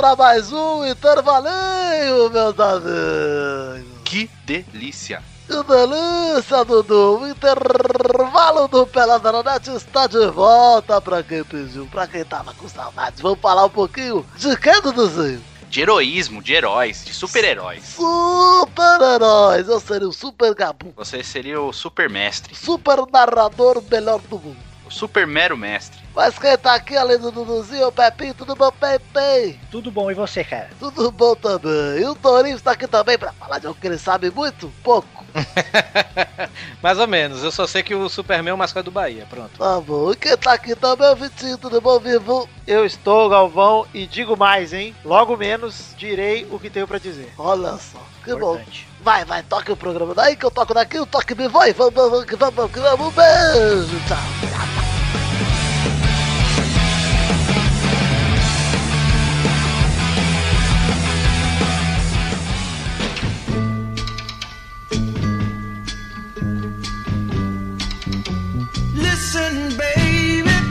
para mais um intervalinho, meus amigos. Que delícia! Que delícia, Dudu! O intervalo do Peladranet está de volta para quem pediu, para quem tava com saudade. Vamos falar um pouquinho de quem, Duduzinho? De heroísmo, de heróis, de super-heróis. Super-heróis! Eu seria o Super Gabu. Você seria o super mestre, Super narrador melhor do mundo. o super mero mestre. Mas quem tá aqui além do Duduzinho, o Pepinho, tudo bom, Pepe? Tudo bom, e você, cara? Tudo bom também. E o Torinho está aqui também para falar de algo que ele sabe muito? Pouco. Mais ou menos, eu só sei que o Superman é o mascote do Bahia, pronto. Tá bom. E quem tá aqui também é o Vitinho, tudo bom, Vivo? Eu estou, Galvão, e digo mais, hein? Logo menos direi o que tenho pra dizer. Olha só, que bom. Importante. Vai, vai, toque o programa daí que eu toco daqui, o toque me vai. Vamos, vamos, vamos, vamos, vamos. Um beijo, tchau.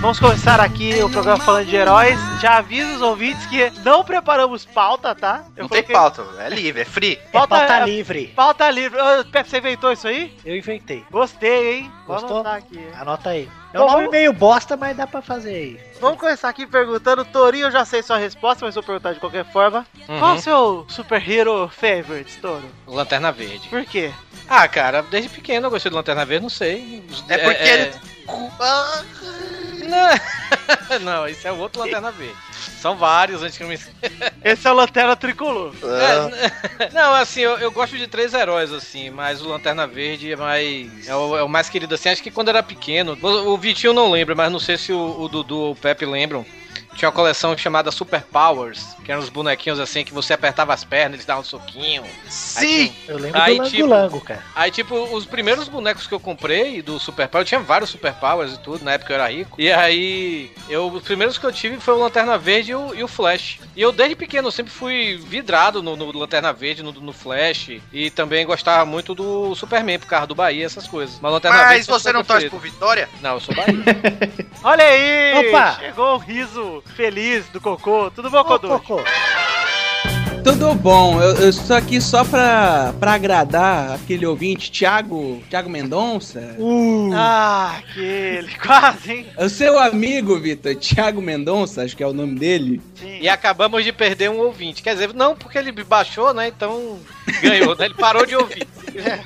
Vamos começar aqui o programa falando de heróis. Já aviso os ouvintes que não preparamos pauta, tá? Eu Não tem pauta, é livre, é free. Pauta, Pauta é- livre. Pauta livre. Ô, Pepe, você inventou isso aí? Eu inventei. Gostei, hein? Gostou? aqui. Anota aí. É Bom, um nome meio bosta, mas dá pra fazer aí. Vamos começar aqui perguntando. Torinho, eu já sei sua resposta, mas vou perguntar de qualquer forma. Qual o Uhum. seu superhero favorite, Toro? Lanterna Verde. Por quê? Ah, cara, desde pequeno eu gostei de Lanterna Verde, não sei. É porque ele- Ah, Não, não, esse é o outro Lanterna Verde. São vários antes que eu me. Esse é o Lanterna Tricolor. É, não, assim, eu, eu gosto de três heróis, assim, mas o Lanterna Verde é mais. É o, é o mais querido, assim. Acho que quando era pequeno. O, o Vitinho não lembra, mas não sei se o, o Dudu ou o Pepe lembram. Tinha uma coleção chamada Super Powers, que eram uns bonequinhos assim que você apertava as pernas, eles davam um soquinho. Sim! Eu lembro Aí, do tipo- Lango-Lango, cara. Aí, tipo, os primeiros bonecos que eu comprei do Super Power, eu tinha vários Super Powers e tudo, na época eu era rico. E aí, eu, os primeiros que eu tive foi o Lanterna Verde e o, e o Flash. E eu, desde pequeno, sempre fui vidrado no, no Lanterna Verde, no, no Flash. E também gostava muito do Superman, por causa do Bahia, essas coisas. Mas Lanterna Mas Verde sempre você não torce por Vitória? Não, eu sou Bahia. Olha aí! Opa! Chegou o riso feliz do Cocô. Tudo bom? Cocô, Tudo bom, eu, eu estou aqui só pra, pra agradar aquele ouvinte, Thiago, Thiago Mendonça. Uh, Ah, aquele. Quase, hein? O seu amigo, Vitor, Thiago Mendonça, acho que é o nome dele. Sim. e acabamos de perder um ouvinte. Quer dizer, não porque ele baixou, né? Então ganhou, né? Ele parou de ouvir.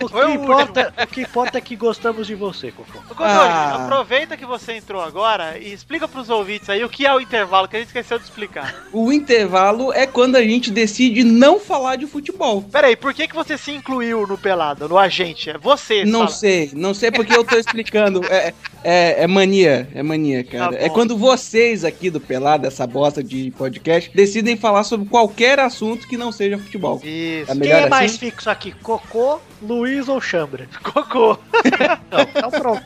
o, que foi o importa, o que importa é que gostamos de você, Cocô. Ah. aproveita que você entrou agora e explica pros ouvintes aí o que é o intervalo, que a gente esqueceu de explicar. O intervalo é quando a gente decide não falar de futebol. Pera aí, por que, que você se incluiu no Pelada, no agente? É você, Não fala. sei, não sei porque eu tô explicando. É, é, é mania, é mania, cara. Tá é quando vocês aqui do Pelado, essa bosta de podcast, decidem falar sobre qualquer assunto que não seja futebol. Isso. É Quem é mais assim? fixo aqui, Cocô, Luiz ou Chambra? Cocô. Não, então pronto.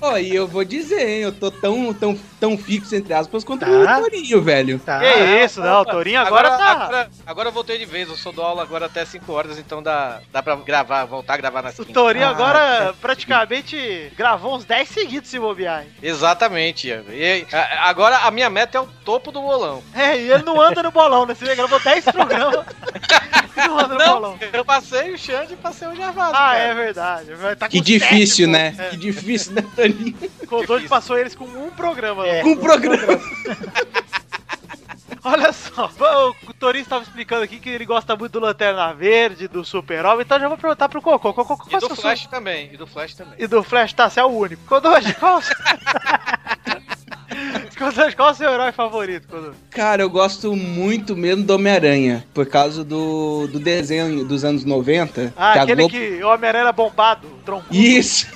Ó, e eu vou dizer, hein, eu tô tão, tão, tão fixo, entre aspas, quanto Tá. o Torinho, velho. Tá. que isso, não, o Torinho agora, tá... Agora, agora eu voltei de vez, eu sou do aula agora até 5 horas, então dá, dá pra gravar, voltar a gravar nas O. Torinho Ah, agora praticamente gravou uns 10 seguidos se bobear. hein? Exatamente. E, agora a minha meta é o topo do bolão. É, e ele não anda no bolão, né? Você gravou 10 programas e não anda no bolão. eu passei o Xande e passei o Gervásio. Ah, cara. é verdade. Tá Que difícil, sete, né? É. Que difícil, né, Torinho? O Codô passou eles com um programa. É. Com um programa. Olha só, o Torinho estava explicando aqui que ele gosta muito do Lanterna Verde, do Super-Homem, então já vou perguntar pro Cocô. Cocô, qual E é do seu Flash também, e do Flash também. E do Flash, tá, você é o único. Codô, qual... Codô, qual é o seu herói favorito, Codô? Cara, eu gosto muito mesmo do Homem-Aranha, por causa do, do desenho dos anos 90. Ah, que aquele Globo- que o Homem-Aranha era bombado, troncudo. Isso!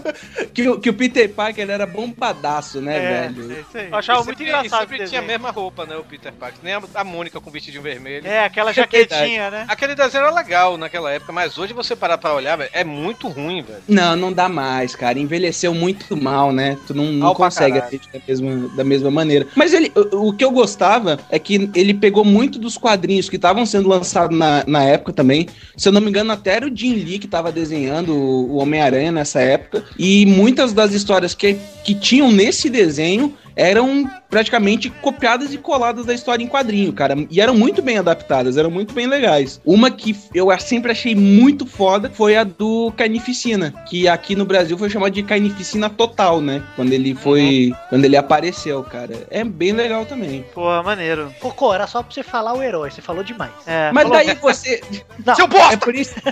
que, o- que o Peter Parker ele era bombadaço, né, é, velho? é isso aí. Eu achava E muito sempre- engraçado e sempre tinha a mesma roupa, né, o Peter Parker. Nem a, a Mônica com vestidinho vermelho. É, aquela É jaquetinha, né? Aquele desenho era legal naquela época, mas hoje você parar pra olhar, velho, é muito ruim, velho. Não, não dá mais, cara. Envelheceu muito mal, né? Tu não, não consegue assistir da mesma, da mesma maneira. Mas ele, o, o que eu gostava é que ele pegou muito dos quadrinhos que estavam sendo lançados na, na época também. Se eu não me engano, até era o Jim Lee que tava desenhando o, o Homem-Aranha nessa época. E muitas das histórias que, que tinham nesse desenho eram praticamente copiadas e coladas da história em quadrinho, cara. E eram muito bem adaptadas, eram muito bem legais. Uma que eu sempre achei muito foda foi a do Carnificina, que aqui no Brasil foi chamada de Carnificina Total, né? Quando ele foi. Quando ele apareceu, cara. É bem legal também. Pô, maneiro. Cocô, era só pra você falar o herói, você falou demais. É, Mas falou- daí você. Não, Seu bosta! É por isso.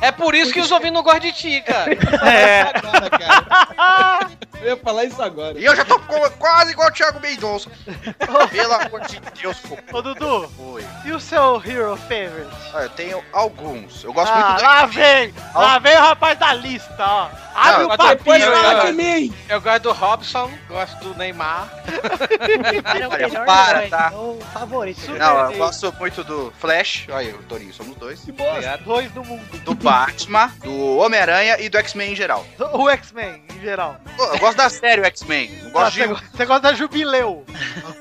É por isso que os ouvintes não gostam de ti, cara. É. Agora, cara. Eu ia falar isso agora. E eu já tô quase igual o Thiago Mendonça. Pelo amor de Deus, pô. Ô, Dudu, Oi. e o seu hero favorite? Ah, eu tenho alguns. Eu gosto Ah, muito do lá vem! Lá vem o rapaz da lista, ó. Abre Não, o fala cara. de mim! Eu gosto do Robson, gosto do Neymar. Ele é o melhor para, herói, tá? o favorito. Não, eu gosto muito do Flash. Olha, eu, Torinho, somos dois. Obrigado. Dois do mundo. Do Batman, do Homem-Aranha e do X-Men em geral. O X-Men, em geral. Eu gosto da série o X-Men. Não gosto Você de. go- você gosta da Jubileu.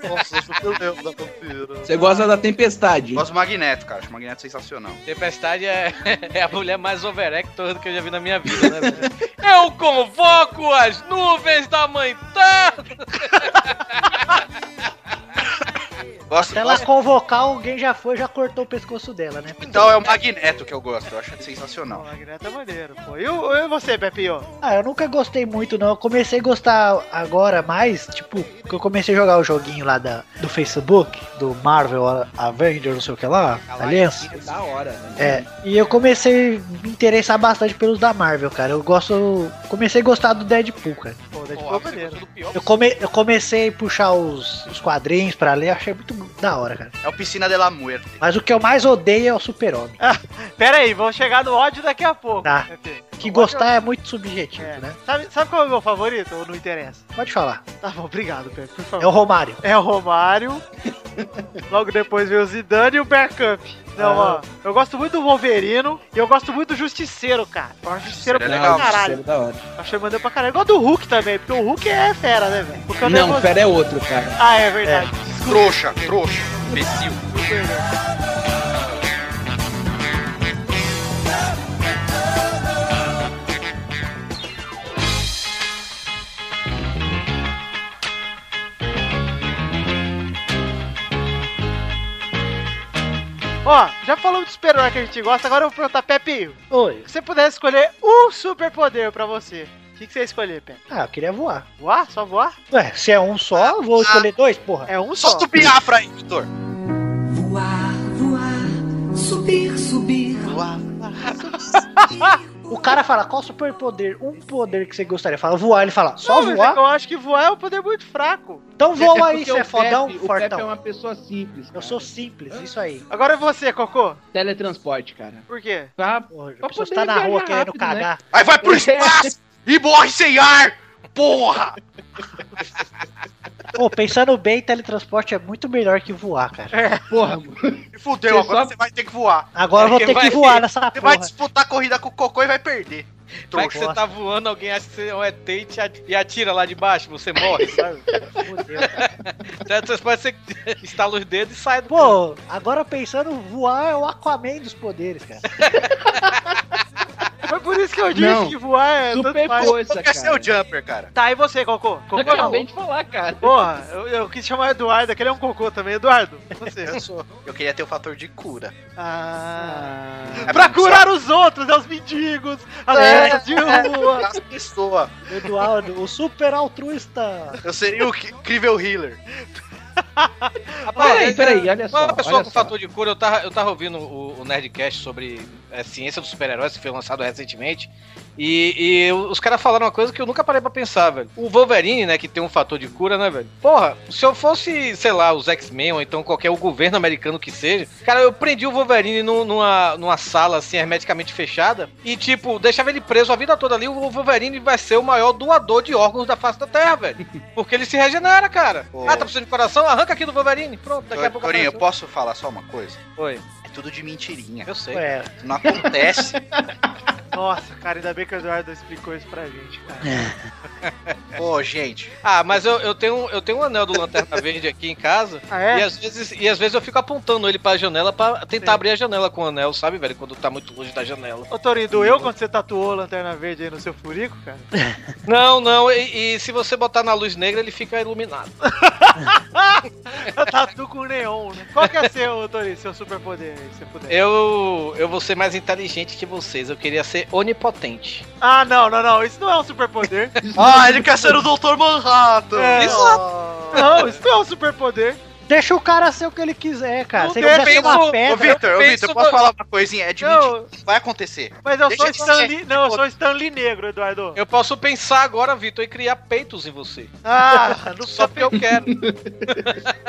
Nossa, eu sou meu Deus da vampira. Você gosta da tempestade? Gosto do Magneto, cara. Acho o Magneto sensacional. Tempestade é, é a mulher mais overactor que eu já vi na minha vida, né? velho? Eu convoco as nuvens da mãe terra! Gosto, Se ela gosto- convocar, alguém já foi, já cortou o pescoço dela, né? Então é o Magneto que eu gosto. Eu acho O sensacional. Magneto é maneiro, pô. E, o, e você, Pepinho? Ah, eu nunca gostei muito, não. Eu comecei a gostar agora mais, tipo, que eu comecei a jogar o joguinho lá da, do Facebook, do Marvel Avengers, não sei o que lá, Aliança. É da hora, né? É, e eu comecei a me interessar bastante pelos da Marvel, cara. Eu gosto. Comecei a gostar do Deadpool, cara. Pô, Deadpool Porra, é maneiro. Eu, come, eu comecei a puxar os, os quadrinhos pra ler, achei muito da hora, cara. É o Piscina de la Muerte. Mas o que eu mais odeio é o Super-Homem. Pera aí, vamos chegar no ódio daqui a pouco. Tá. Que O gostar é muito subjetivo, ódio- né? É. Sabe, sabe qual é o meu favorito? Ou não interessa? Pode falar. Tá bom, obrigado, Pepe, por favor. É o Romário. É o Romário. Logo depois veio o Zidane e o Bergkamp. Não, Ah. ó. Eu gosto muito do Wolverino e eu gosto muito do Justiceiro, cara. O Justiceiro Seria pra legal. caralho. da hora. Achei maneiro pra caralho. Eu gosto do Hulk também, porque o Hulk é fera, né, velho? Não, gosto- pera, é outro, cara. Ah, é verdade. Trouxa, trouxa. Imbecil. Ó, já falamos de super-herói que a gente gosta, agora eu vou perguntar, Pepe, Oi. se você pudesse escolher um superpoder pra você, o que, que você ia escolher, Pepe? Ah, eu queria voar. Voar? Só voar? Ué, se é um só, eu vou escolher dois, porra. É um só. O Biafra aí, Vitor. Voar, voar, subir, subir. O cara fala, qual superpoder? Um poder que você gostaria. Fala, voar. Ele fala, só Não, é voar? eu acho que voar é um poder muito fraco. Então voa aí, porque você é fodão, Pepe- O Pepe fortão. é uma pessoa simples. Eu cara. sou simples, isso aí. Agora é você, Cocô. Teletransporte, cara. Por quê? Pra... Porra, a Pra pessoa poder está na rua viajar querendo rápido, né? cagar. Aí vai pro espaço e morre sem ar. Porra! Pô, pensando bem, teletransporte é muito melhor que voar, cara. Porra, E fudeu, Você agora só- você vai ter que voar. Agora eu vou É, ter que vai- voar nessa Você vai porra. disputar a corrida com o Cocô e vai perder. Vai que você tá voando, alguém acha que você é um ET e, e atira lá de baixo, você morre, sabe? Fudeu. Teletransporte, você estala os dedos e sai do Pô, agora pensando, voar é o Aquaman dos poderes, cara. Por isso que eu disse Não. que voar é super força, Qual que é seu cara. jumper, cara? Tá, e você, Cocô? Cocô Eu não. acabei de falar, cara. Porra, eu, eu quis chamar o Eduardo, aquele é um cocô também. Eduardo, você. Eu sou. Eu queria ter o fator de cura. Ah. É Pra curar os outros, né? Os mendigos, as É. de rua. As pessoas. Eduardo, o super altruísta. Eu seria o incrível healer. Peraí, peraí, olha só. Uma pessoa olha com só. fator de cura, eu tava, eu tava ouvindo o, o Nerdcast sobre é, ciência dos super-heróis, que foi lançado recentemente. E, e os caras falaram uma coisa que eu nunca parei pra pensar, velho. O Wolverine, né, que tem um fator de cura, né, velho? Porra, se eu fosse, sei lá, os X-Men ou então qualquer o governo americano que seja, cara, eu prendi o Wolverine num- numa, numa sala assim, hermeticamente fechada e, tipo, deixava ele preso a vida toda ali. O Wolverine vai ser o maior doador de órgãos da face da Terra, velho. Porque ele se regenera, cara. Pô. Ah, tá precisando de coração? Arranca aqui do Wolverine. Pronto, daqui a pouco Corinho, eu posso falar só uma coisa? Oi, tudo de mentirinha. eu sei. Ué, Não acontece. Nossa, cara, ainda bem que o Eduardo explicou isso pra gente, cara. Ô, gente. Ah, mas eu, eu, tenho, eu tenho um anel do Lanterna Verde aqui em casa. Ah, é? E, às vezes, e às vezes eu fico apontando ele pra janela pra tentar Sim. abrir a janela com o anel, sabe, velho? Quando tá muito longe da janela. Ô, Torinho, doeu quando você tatuou a Lanterna Verde aí no seu furico, cara? Não, não, e, e se você botar na luz negra, ele fica iluminado. Tatu com neon, né? Qual que é seu, Torinho, seu superpoder aí, se você puder? Eu, eu vou ser mais inteligente que vocês. Eu queria ser onipotente. Ah, não, não, não, isso não é um superpoder. Ah, ele quer ser o Dr. Manhattan. É. não, isso não é um superpoder. Deixa o cara ser o que ele quiser, cara. Não Se ele quiser ser uma Ô, pedra. Vitor, ô, Vitor, posso no- falar uma coisinha? É mentira. Não, Vai acontecer. mas eu Deixa sou Stanley. Não, eu sou Stanley negro, Eduardo. Eu posso pensar agora, Vitor, e criar peitos em você. Ah, não Só porque eu quero.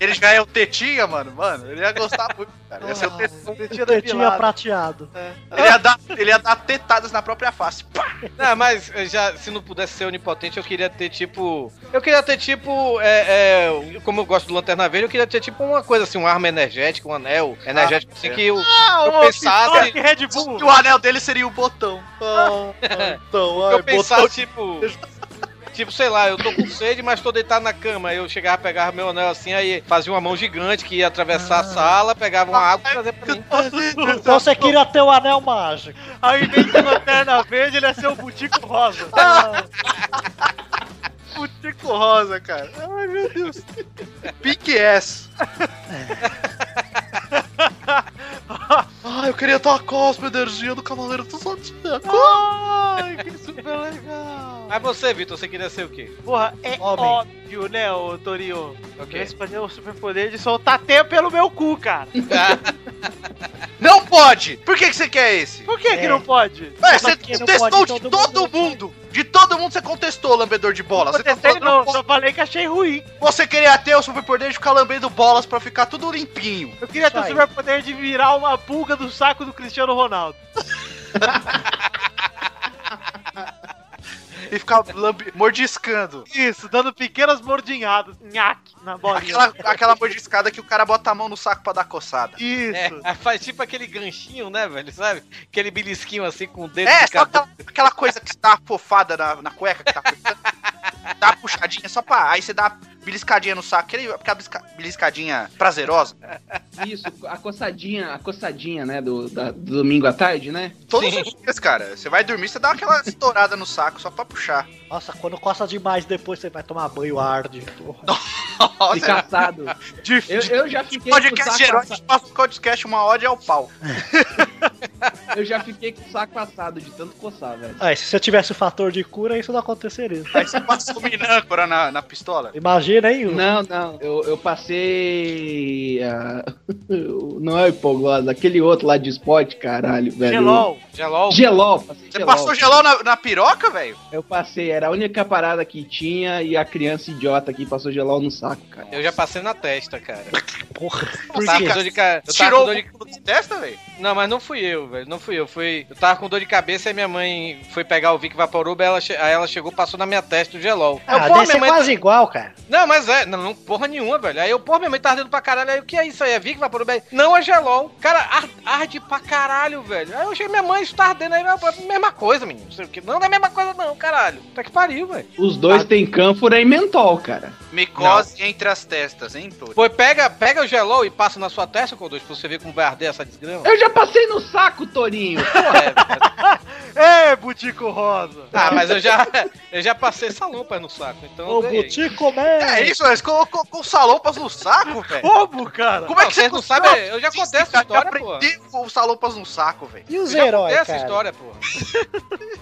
Ele já é o Tetinha, mano. Mano, ele ia gostar muito, cara. Ia ser o Tetinha. Tetinha Tetinha depilado. prateado. Ele ia, dar, ele ia dar tetadas na própria face. Pá! Não, mas eu já, se não pudesse ser onipotente, eu queria ter tipo. Eu queria ter tipo. É, é, como eu gosto do Lanterna Verde, eu queria ter tipo uma coisa assim, uma arma energética, um anel energético, assim, é. que eu, Ah, eu pensasse. Pistoque Red Bull. E o anel dele seria o botão. Ah, então, que eu pensasse, tipo. Tipo, sei lá, eu tô com sede, mas tô deitado na cama. Aí eu chegava, pegava meu anel assim, aí fazia uma mão gigante que ia atravessar a sala, pegava uma água e trazia pra mim. Então você queria ter o anel mágico. Ao invés de Lanterna Verde, ele é seu Butico Rosa. Putico rosa, cara. Ai, meu Deus. Pink S. Ai, eu queria ter a cospa energia do Cavaleiro do Zodíaco. Ai, que super legal. Mas você, Vitor, você queria ser o quê? Porra, é Homem. óbvio, né, ô Torinho? Eu Ok. escolhi o superpoder de soltar teia pelo meu cu, cara. Não pode! Por que, que você quer esse? Por que que É. não pode? Ué, você pode, de todo todo mundo mundo. De todo mundo você contestou, lambedor de bola. Você, tá Contestei não, não só falei que achei ruim. você queria ter o superpoder de ficar lambendo bolas pra ficar tudo limpinho. Eu queria ter o Isso aí. superpoder de virar uma pulga do saco do Cristiano Ronaldo. E ficar lambe- mordiscando. Isso, dando pequenas mordinhadas. Nhaque, na bolinha. Aquela, aquela mordiscada que o cara bota a mão no saco pra dar coçada. Isso. É, faz tipo aquele ganchinho, né, velho? Sabe? Aquele belisquinho assim com o dedo É, de só aquela, aquela coisa que uma fofada na, na cueca que tá. Dá uma puxadinha só pra. Aí você dá uma beliscadinha no saco. Aquele, aquela belisca- beliscadinha prazerosa. Isso, a coçadinha, a coçadinha, né, do, da- do domingo à tarde, né? Todos Sim. os dias, cara. Você vai dormir, você dá aquela estourada no saco só pra puxar. Nossa, quando coça demais, depois você vai tomar banho arde. Nossa, assado. de, Eu, de eu já fiquei com o podcast herói, a gente passa o podcast uma ode ao pau. Eu já fiquei com o saco assado de tanto coçar, velho. Ah, e se você tivesse o fator de cura, isso não aconteceria. Aí você passa o minâncora na, na pistola. Imagina, hein? Não, não. Eu, eu passei. ah, não é o hipoglose, aquele outro lá de spot, caralho, velho. Gelol. Gelol. Gelol, Você gelol. passou gelol na, na piroca, velho? Eu passei, era a única parada que tinha e a criança idiota aqui passou gelol no saco, cara. Eu já passei na testa, cara. Porra. Eu Por tava quê? com dor de ca... eu tava Tirou o de... da testa, velho? Não, mas não fui eu, velho. Não fui eu. Fui... Eu tava com dor de cabeça e minha mãe foi pegar o Vic Vaporub, ela che... aí ela chegou passou na minha testa o gelol. Aí eu, Ah, porra, deve mãe... quase igual, cara. Não, mas é, não, não, porra nenhuma, velho. Aí eu, porra, minha mãe tá ardendo pra caralho. Aí o que é isso aí? É Vic Vaporub? Aí, Não, é gelol. Cara, ar- arde pra caralho, velho. Aí eu cheguei, minha mãe, isso tá ardendo aí. Não, mesma coisa, menino. Não sei o quê. Não, não é a mesma coisa não, caralho. Tá que pariu, velho. Os dois têm cânfora e mentol, cara. Micose entre as testas, hein, Tori? Pô, pega, pega o gelol e passa na sua testa, Codô, pra você ver como vai arder essa desgrama. Eu já passei no saco, Torinho. Porra, é, velho. Ei, Butico Rosa. Ah, mas eu já, eu já passei salompas no saco, então. Ô. Butico Man! É isso, mas colocou com salompas no saco, velho. Como, cara? Como é Não, que você não conseguiu sabem, eu já contei essa história, pô. aprender com salompas no saco, velho. E os Eu já heróis, contei essa história, pô.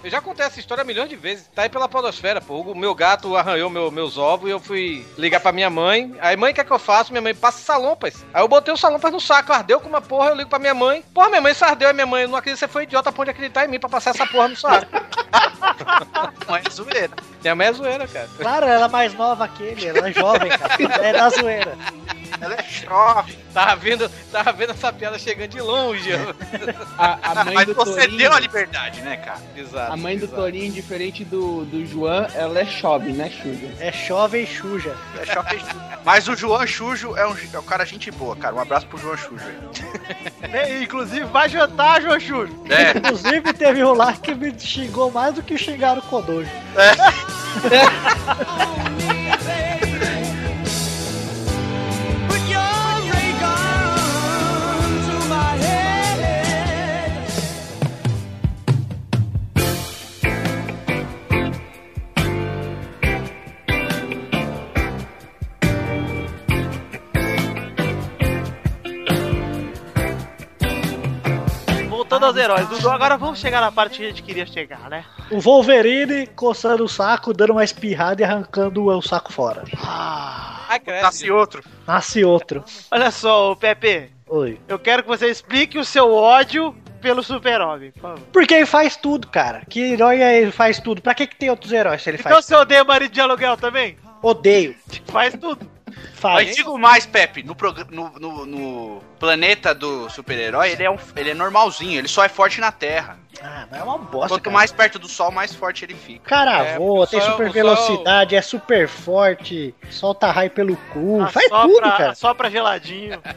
Eu já contei essa história milhões de vezes. Tá aí pela podosfera, pô. O meu gato arranhou meu- meus ovos e eu fui ligar pra minha mãe. Aí, mãe, o que é que eu faço? Minha mãe, passa salompas. Aí eu botei o salompas no saco, ardeu com uma porra, eu ligo pra minha mãe. Porra, minha mãe se ardeu. Aí minha mãe, não acredito, você foi idiota, pode acreditar em mim pra passar essa porra no saco. Não é zoeira. minha mãe é zoeira, cara. Claro, ela é mais nova que ele, ela é jovem, cara. É da zoeira. Ela é chove. Tava vendo, tava vendo essa piada chegando de longe. A, a mãe Mas do você Torinho, deu a liberdade, né, cara? Exato. a mãe do exato. Torinho, diferente do, do João, ela é chove, né, Xuja? É chove e chuja. É chove. Mas o João Chujo é um, é um cara gente boa, cara. Um abraço pro João aí. É, Inclusive, vai jantar, João Chur. É, Inclusive, teve um lá que me xingou mais do que xingaram o Kodojo. Voltando aos heróis, Dudu, agora vamos chegar na parte que a gente queria chegar, né? O Wolverine coçando o saco, dando uma espirrada e arrancando o saco fora. Ai, cresce. nasce outro. Nasce outro. Olha só, Pepe, Oi. eu quero que você explique o seu ódio pelo super-homem, por favor. Porque ele faz tudo, cara. Que herói é ele faz tudo? Pra que, que tem outros heróis se ele Então faz você odeia marido de aluguel também? Odeio. Faz tudo. Faz. Mas digo mais, Pepe, no, no, no- no planeta do super-herói, ele, é um, ele é normalzinho, ele só é forte na Terra. Ah, mas é uma bosta, Quanto cara. mais perto do Sol, mais forte ele fica. Cara, É, voa, tem sol- super velocidade, é super forte, solta raio pelo cu, faz Assopra- tudo, cara. Assopra geladinho.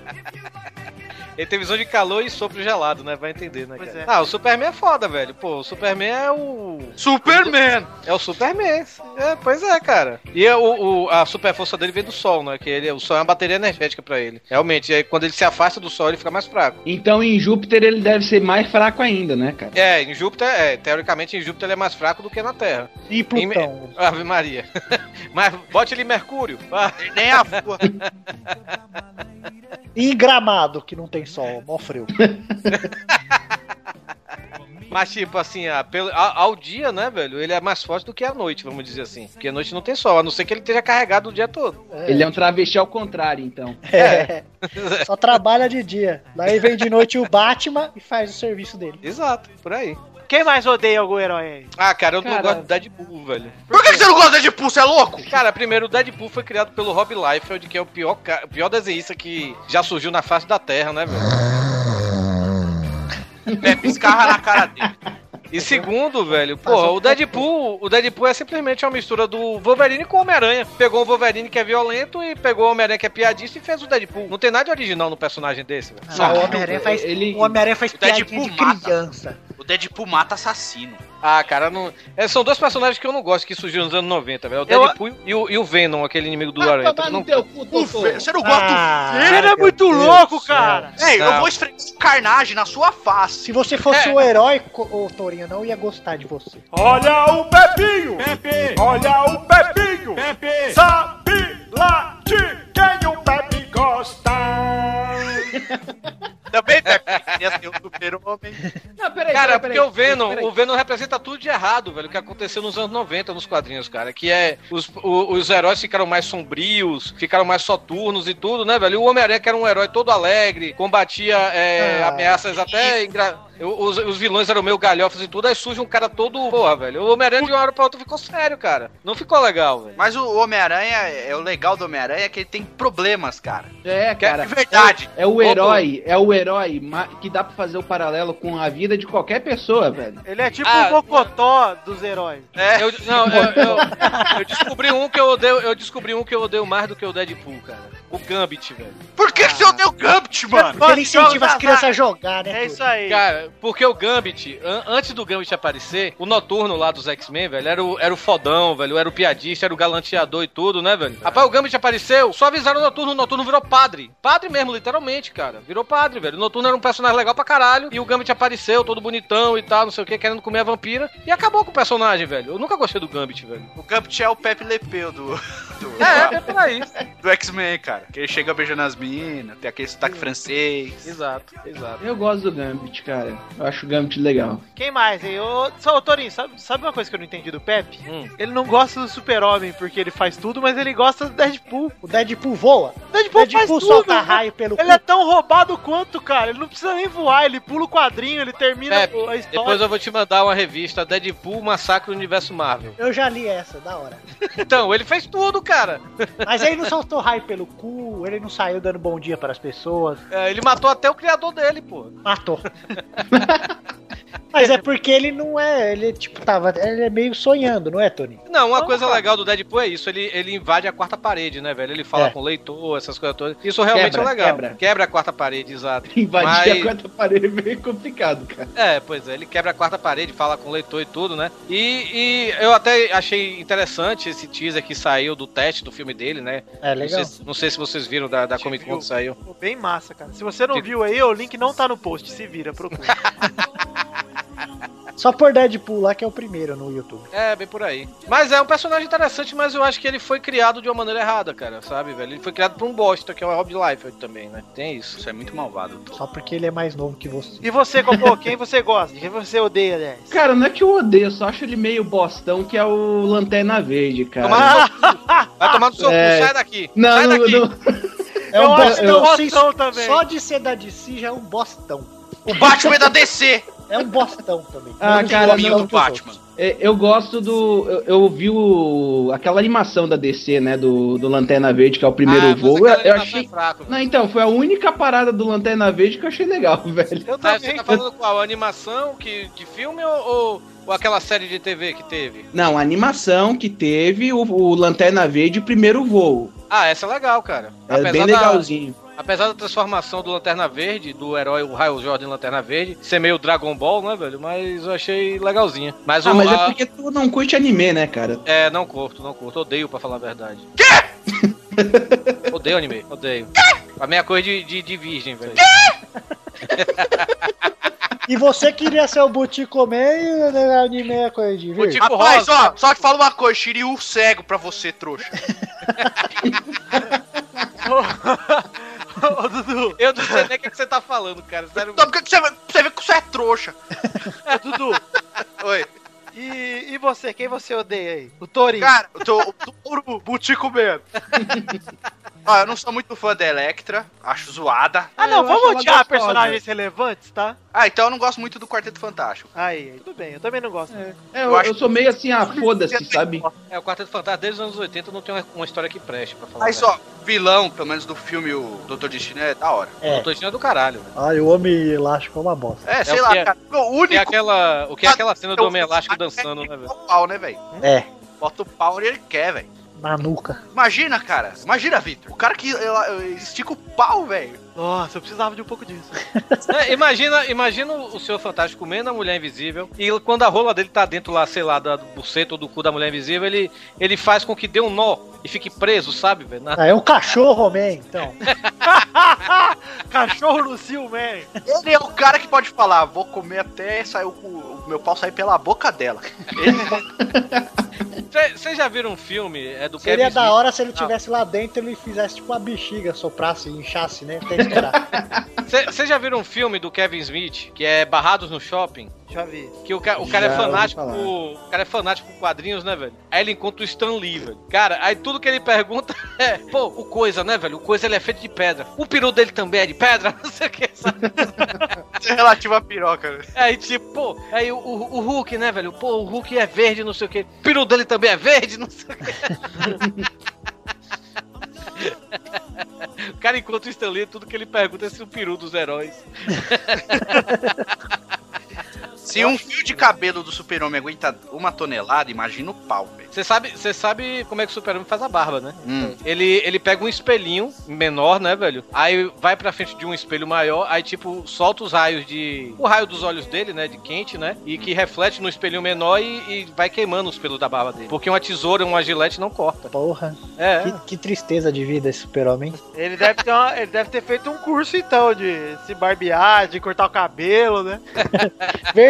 Ele tem visão de calor e sopro gelado, né? Vai entender, né, Pois cara? é. Ah, o Superman é foda, velho. Pô, o Superman é o. Superman! É o Superman. É, pois é, cara. E é o, o- a super força dele vem do Sol, né? Que ele, o Sol é uma bateria energética pra ele. Realmente, aí quando ele se afasta do Sol, ele fica mais fraco. Então em Júpiter ele deve ser mais fraco ainda, né, cara? É, em Júpiter, é, teoricamente em Júpiter ele é mais fraco do que na Terra. E Plutão. Ave Maria. Mas bote ele em Mercúrio. Nem a. E em Gramado, que não tem sol, mó frio. Mas, tipo, assim, a- pelo- a- ao dia, né, velho? Ele é mais forte do que à noite, vamos dizer assim. Porque à noite não tem sol, a não ser que ele esteja carregado o dia todo. Ele é um travesti ao contrário, então. É. Só trabalha de dia. Daí vem de noite o Batman e faz o serviço dele. Exato, por aí. Quem mais odeia algum herói aí? Ah, cara, eu não Cara. gosto do Deadpool, velho. Por que que você não gosta de Deadpool? Você é louco? Cara, primeiro, o Deadpool foi criado pelo Rob Liefeld, que é o pior, ca- o pior desenhista que já surgiu na face da Terra, né, velho? Pepe, escarra na cara dele. E segundo, velho, porra, o Deadpool, o Deadpool é simplesmente uma mistura do Wolverine com o Homem-Aranha. Pegou o Wolverine que é violento e pegou o Homem-Aranha que é piadista e fez o Deadpool. Não tem nada de original no personagem desse, velho. Ah, o Homem-Aranha faz, ele- o Homem-Aranha faz o piadinha Deadpool de mata. criança. O Deadpool mata assassino. Ah, cara, não. é, são dois personagens que eu não gosto que surgiram nos anos 90, velho. O Eu- Deadpool e, o, e o Venom, aquele inimigo do Aranha. Não- teu O. Ve- Você não gosta Ah, Ele é meu muito Deus louco, do cara. do... Ei, eu vou esfregar carnagem na sua face. Se você fosse É. o herói, ô Torinho, eu não ia gostar de você. Olha o Pepinho! Pepe! Olha o Pepinho! Pepe! Sabe lá de quem o Pepe gosta! Também, Pepe, queria ser um super-homem. Não, peraí, Cara, peraí, porque peraí, o Venom, peraí. o Venom representa tudo de errado, velho, o que aconteceu nos anos 90 nos quadrinhos, cara. Que é os, o- os heróis ficaram mais sombrios, ficaram mais soturnos e tudo, né, velho? E o Homem-Aranha, que era um herói todo alegre, combatia é, Ah. ameaças até. engra- Os, os vilões eram meio galhofas e tudo, aí surge um cara todo. Porra, velho. O Homem-Aranha de uma hora pra outra ficou sério, cara. Não ficou legal, velho. Mas o Homem-Aranha, é o legal do Homem-Aranha é que ele tem problemas, cara. É, cara. É verdade. É o herói, é o herói ma- que dá pra fazer o paralelo com a vida de qualquer pessoa, velho. Ele é tipo Ah, o Mocotó dos heróis. É. Eu, não, eu, eu- eu descobri um que eu odeio, eu descobri um que eu odeio mais do que o Deadpool, cara. O Gambit, velho. Por que você odeia o Gambit, mano? Porque ele incentiva as crianças a jogar, né? É isso aí. Cara, porque o Gambit, an- antes do Gambit aparecer, o Noturno lá dos X-Men, velho, era o, era o fodão, velho, era o piadista, era o galanteador e tudo, né, velho? Rapaz, o Gambit apareceu, só avisaram o Noturno, o Noturno virou padre. Padre mesmo, literalmente, cara. Virou padre, velho. O Noturno era um personagem legal pra caralho, e o Gambit apareceu, todo bonitão e tal, não sei o que, querendo comer a vampira, e acabou com o personagem, velho. Eu nunca gostei do Gambit, velho. O Gambit é o Pepe Lepeu do, do, É, é por aí. do X-Men, cara. Que ele chega beijando as minas, tem aquele sotaque francês. Exato, exato. Eu gosto do Gambit, cara. Eu acho o Gambit legal. Quem mais, hein? Ô, só, ô, Torinho, sabe, sabe uma coisa que eu não entendi do Pepe? Hum. Ele não gosta do super-homem porque ele faz tudo, mas ele gosta do Deadpool. O Deadpool voa. O Deadpool, O Deadpool faz tudo. solta né? raio pelo Ele é tão roubado quanto, cara. Ele não precisa nem voar, ele Deadpool o quadrinho, ele termina É, a Depois história. eu vou te mandar uma revista Deadpool Massacre do Universo Marvel. Eu já li essa, da hora. Então, ele fez tudo, cara. Mas ele não soltou raio pelo cu, ele não saiu dando bom dia para as pessoas. É, ele matou até o criador dele, pô. Matou. Mas é porque ele não é. Ele, tipo, tava. Ele é meio sonhando, não é, Tony? Não, uma Não, coisa cara. legal do Deadpool é isso, ele, ele invade a quarta parede, né, velho? Ele fala É. com o leitor, essas coisas todas. Isso realmente Quebra, é legal. quebra. a quarta parede, exato. Invadir Mas- a quarta parede é meio complicado, cara. É, pois é, ele quebra a quarta parede, fala com o leitor e tudo, né? E, e eu até achei interessante esse teaser que saiu do teste do filme dele, né? É Não legal. sei, não sei se vocês viram da, da Comic Con que saiu. Ficou bem massa, cara. Se você não viu aí, o link não tá no post. Se vira, procura. Só por Deadpool lá que é o primeiro no YouTube. É, bem por aí. Mas é um personagem interessante, mas eu acho que ele foi criado de uma maneira errada, cara, sabe, velho? Ele foi criado por um bosta, que é o Rob Liefeld também, né? Tem isso. Isso é muito malvado. Só porque ele é mais novo que você. E você, Copô, quem você gosta? Quem você odeia, aliás? Cara, não é que eu odeio, eu só acho ele meio bostão, que é o Lanterna Verde, cara. Tomar Vai tomar no seu É. cu, sai daqui. Não, sai não, daqui. não. É Eu um acho que é um bostão. bostão também. Só de ser da DC já é um bostão. O Batman é da DC! É um bostão também. Ah, Não cara, não, do Batman. É, Eu gosto do. Eu, eu vi o, aquela animação da DC, né? Do, do Lanterna Verde, que é o primeiro Ah, voo. Eu, eu animação achei. é fraco. Não, então, foi a única parada do Lanterna Verde que eu achei legal, velho. Eu Ah, você também. tá falando qual? A animação que, de filme ou, ou, ou aquela série de TV que teve? Não, a animação que teve o, o Lanterna Verde, o primeiro voo. Ah, essa é legal, cara. É bem da- legalzinho. Apesar da transformação do Lanterna Verde, do herói o Raio Jordan Lanterna Verde, ser meio Dragon Ball, né, velho? Mas eu achei legalzinha. Mas Ah, o. mas é a- porque tu não curte anime, né, cara? É, não curto, não curto. Odeio, pra falar a verdade. Quê? odeio anime, odeio. A minha coisa de, de, de virgem, velho. E você queria ser o Butico Man e o anime é coisa de verde? Butico- Rapaz, rosa. ó, só te falo uma coisa, Shiryu cego pra você, trouxa. Eu não sei nem o que, que você tá falando, cara. Sério. Então, por que que você, você vê que você é trouxa? Dudu. Oi. E, e você, quem você odeia aí? O Torinho. Cara, eu tô o touro butico mesmo. Ó, eu não sou muito fã da Electra, acho zoada. ah, não, eu vamos odiar personagens relevantes, tá? Ah, então eu não gosto muito do Quarteto Fantástico. Aí, aí, tudo bem, eu também não gosto. É, Eu eu, acho eu sou meio assim, ah, foda-se, sabe? É, o Quarteto Fantástico desde os anos 80 não tem uma, uma história que preste pra falar. Mas velho. ó, vilão, pelo menos do filme O Doutor Destino, é da hora. É. Eu tô dizendo do caralho, velho. Ai, o Homem Elástico é uma bosta. É, sei o lá, é- cara. O O que é único aquela, o que é aquela cena do Homem Elástico dançando, né, velho? O pau, né, velho? É, Bota o pau onde ele quer, velho. Na nuca. Imagina, cara. Imagina, Victor. O cara que estica o pau, velho. Nossa, eu precisava de um pouco disso. É, imagina, imagina o Senhor Fantástico comendo a Mulher Invisível e quando a rola dele tá dentro lá, sei lá, da- do buceto ou do cu da Mulher Invisível, ele, ele faz com que dê um nó e fique preso, sabe, velho? Na- Ah, é um cachorro, man, então. Cachorro no man. Ele é o cara que pode falar, vou comer até sair o, o meu pau sair pela boca dela. Vocês já viram um filme? É do Seria Kevin da Smith? hora se ele tivesse lá dentro e ele fizesse tipo uma bexiga, soprasse, inchasse, né? Até esperar. Vocês já viram um filme do Kevin Smith, que é Barrados no Shopping? Já vi. Que o, ca- o cara Já é fanático o cara é fanático por quadrinhos, né, velho? Aí ele encontra o Stan Lee, velho. Cara, aí tudo que ele pergunta é, pô, o Coisa, né, velho? O Coisa ele é feito de pedra. O peru dele também é de pedra, não sei o que, sabe? É relativo à piroca. né? Aí tipo, pô, aí o, o, o Hulk, né, velho? Pô, o Hulk é verde, não sei o que. O peru dele também é verde, não sei o que. O cara encontra o Stan Lee, tudo que ele pergunta é se o peru dos heróis. Se um fio de cabelo do super-homem aguenta uma tonelada, imagina o pau, velho. Você sabe, você sabe como é que o Super-Homem faz a barba, né? Hum. Ele, ele pega um espelhinho menor, né, velho? Aí vai pra frente de um espelho maior, aí tipo, solta os raios de. O raio dos olhos dele, né? De quente, né? E que reflete no espelhinho menor e, e vai queimando os pelos da barba dele. Porque uma tesoura, uma gilete não corta. Porra, É. que, que tristeza de vida esse super-homem. Ele deve, ter uma- ele deve ter feito um curso, então, de se barbear, de cortar o cabelo, né? Verdade,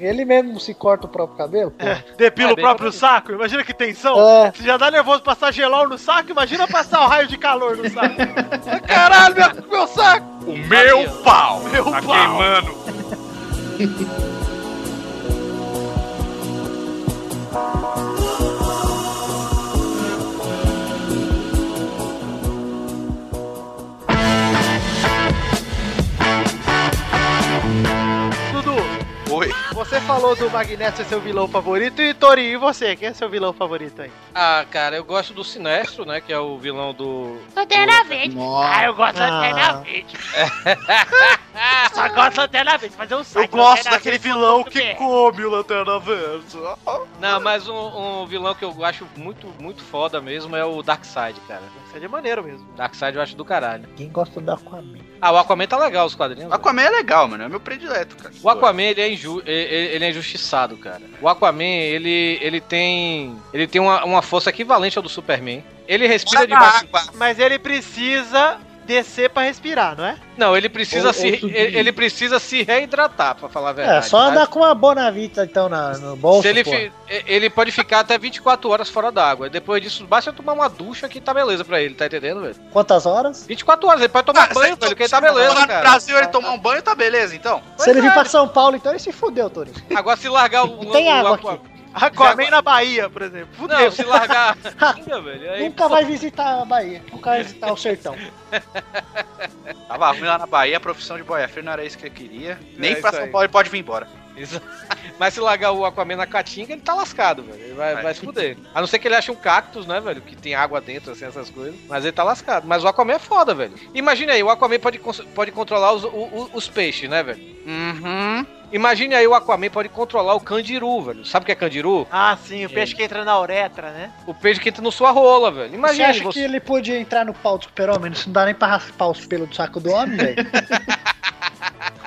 ele mesmo se corta o próprio cabelo. pô. Depila É, o próprio saco. Imagina que tensão. É. Você já dá nervoso passar gelol no saco, imagina passar o raio de calor no saco. Caralho, meu, meu saco! O meu pau! Meu tá pau. queimando! você falou do Magneto ser seu vilão favorito e Torinho, e você? Quem é seu vilão favorito aí? Ah, cara, eu gosto do Sinestro, né? Que é o vilão do. Lanterna Verde. Nossa. eu gosto da Ah. Lanterna Verde. Só gosto da Lanterna Verde, fazer um Eu site. gosto Lanterna daquele Verde vilão que BR. come o Lanterna Verde. Não, mas um, um vilão que eu acho muito, muito foda mesmo é o Darkseid, cara. Isso é de maneiro mesmo. Darkseid eu acho do caralho. Quem gosta do Aquaman? Ah, o Aquaman tá legal, os quadrinhos. O velho. Aquaman é legal, mano. É meu predileto, cara. O Aquaman, ele é, inju ele, ele é injustiçado, cara. O Aquaman, ele, ele tem. Ele tem uma, uma força equivalente ao do Superman. Ele respira a água. Mas ele precisa descer pra respirar, não é? Não, ele precisa Ou- se. ou ele, ele precisa se reidratar, pra falar a verdade. É, só sabe? andar com uma Bonavita então na, no bolso. Se ele, fi- ele pode ficar até 24 horas fora d'água. Depois disso, basta tomar uma ducha que tá beleza pra ele, tá entendendo, velho? Quantas horas? 24 horas, ele pode tomar Ah, banho, velho, que se tá beleza, lá no cara. Brasil ele tomar um banho, tá beleza, então. Se ele vir é. pra São Paulo, então ele se fudeu, Torinho. Agora se largar o. Tem o- água Aqua- aqui. Aquaman na Bahia, por exemplo. Fudeu. Não, se largar. Ainda, velho. Aí, Nunca vai visitar a Bahia. Nunca vai visitar o sertão. Tava ruim lá na Bahia, a profissão de boia não era isso que eu queria. Nem isso pra São aí. Paulo ele pode vir embora. Isso. Mas se largar o Aquaman na caatinga, ele tá lascado, velho. Ele vai, Vai. vai se fuder. A não ser que ele ache um cactus, né, velho? Que tem água dentro, assim, essas coisas. Mas ele tá lascado. Mas o Aquaman é foda, velho. Imagina aí, o Aquaman pode, pode controlar os, o- o- os peixes, né, velho? Uhum. Imagine aí o Aquaman pode controlar o candiru, velho. Sabe o que é candiru? Ah, sim, o peixe que entra na uretra, né? O peixe que entra no sua rola, velho. Você Imagine acha você. que ele podia entrar no pau do super-homem? Isso não dá nem pra raspar os pelos do saco do homem, velho?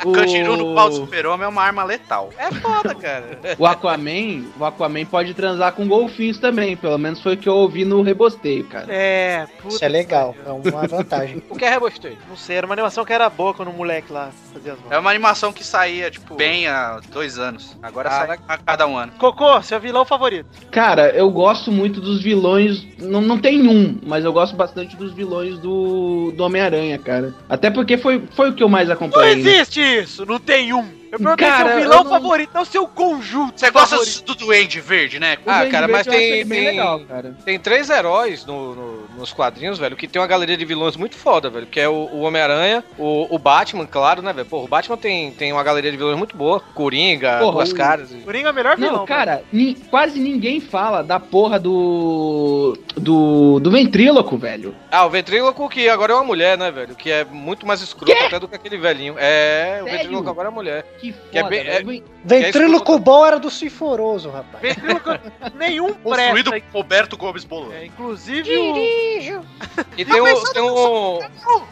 O candiru no pau do super-homem é uma arma letal. É foda, cara. O Aquaman, o Aquaman pode transar com golfinhos também, pelo menos foi o que eu ouvi no rebosteio, cara. É, puta. Isso é legal. É uma vantagem. O que é rebosteio? Não sei, era uma animação que era boa quando o moleque lá fazia as mãos. É uma animação que saía, tipo, bem há dois anos. Agora Ah, sai a cada um ano. Cocô, seu vilão favorito. Cara, eu gosto muito dos vilões. Não, não tem um, mas eu gosto bastante dos vilões do, do Homem-Aranha, cara. Até porque foi, foi o que eu mais Não acompanhei. né? existe isso, não tem um. Eu perguntei Cara, seu vilão não- favorito, não seu conjunto. Você gosta favorito. do Duende Verde, né? O Ah, Duende cara, Verde mas tem- tem- legal, cara. Tem três heróis no- no- nos quadrinhos, velho, que tem uma galeria de vilões muito foda, velho. Que é o, o Homem-Aranha, o, o Batman, claro, né, velho? Pô, o Batman tem, tem uma galeria de vilões muito boa. Coringa, Porra, duas o- caras. Coringa é o melhor vilão. Não, cara, ni- quase ninguém fala da porra do. do. do ventríloco, velho. Ah, o Ventríloco, que agora é uma mulher, né, velho? Que é muito mais escroto até do que aquele velhinho. É, o Sério? Ventríloco agora é mulher. Que Que é foda, bem- velho. Ventríloco bom era do Sinforoso, rapaz. Ventríloco, nenhum Construído presta. por Roberto Gomes Bolão. É, inclusive o... E tem, um, tem, um,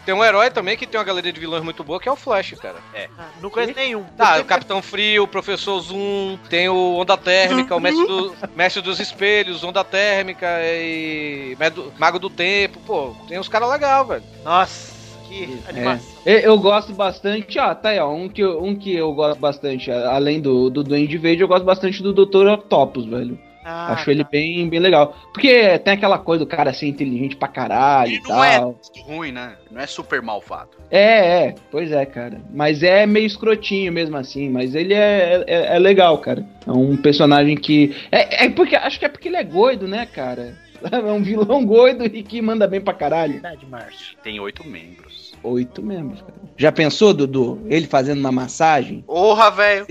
tem um herói também que tem uma galeria de vilões muito boa, que é o Flash, cara. Ah, não conheço nenhum. Tá, o Capitão Frio, o Professor Zoom, tem o Onda Térmica, o Mestre, do- Mestre dos Espelhos, Onda Térmica e Medo- Mago do Tempo. Pô, tem uns caras legais, velho. Nossa, que animação. Eu, gosto bastante, ó, tá aí, ó, um que, eu- um que eu gosto bastante, além do, do Duende Verde, eu gosto bastante do Dr. Octopus, velho. Ah, Acho ele bem, bem legal. Porque tem aquela coisa do cara ser inteligente pra caralho Ele e não tal. é ruim, né? Não é super malvado. É, é, pois é, cara. Mas é meio escrotinho mesmo assim, mas ele é, é, é legal, cara. É um personagem que. É, é porque. Acho que é porque ele é goido, né, cara? É um vilão goido e que manda bem pra caralho. Verdade, Márcio. Tem oito membros. Oito membros, cara. Já pensou, Dudu? Ele fazendo uma massagem? Porra, velho.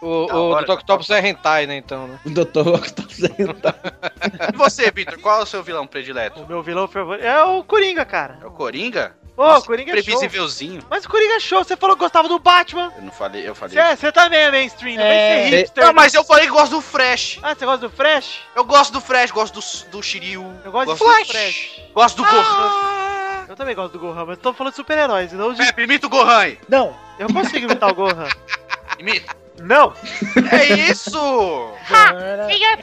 O, Da o. Dr. Octopus é hentai, né, então, né? O Dr. Octopus tá E você, Victor, qual é o seu vilão predileto? O meu vilão favorito é o Coringa, cara. É o Coringa? Ô, Nossa, o Coringa é show. Previsívelzinho. Mas o Coringa é show. Você falou que gostava do Batman. Eu não falei, eu falei. Você você também é mainstream, não É. ser hipster. Não, mas eu falei que gosto do Fresh. Ah, você gosta do Fresh? Eu gosto do Fresh, gosto do, do Shiryu. Eu gosto, gosto do do Fresh. Gosto do Gohan. Ah, eu também gosto do Gohan, mas eu tô falando de super-heróis, não de... Pepe, imita o Gohan aí. Não, Eu consigo imitar o Gohan. Imita. Não! É isso! Fria,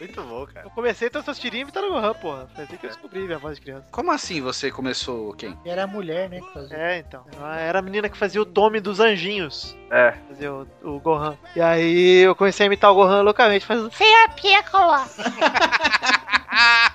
Muito bom, cara. Eu comecei a seus tirinhos imitando o Gohan, porra. Foi assim que eu descobri minha voz de criança. Como assim você começou quem? era a mulher, né? que fazia. É, então. Ela era a menina que fazia o Tommy dos Anjinhos. É. Fazia o, o Gohan. E aí eu comecei a imitar o Gohan loucamente, fazendo... Fica pícola.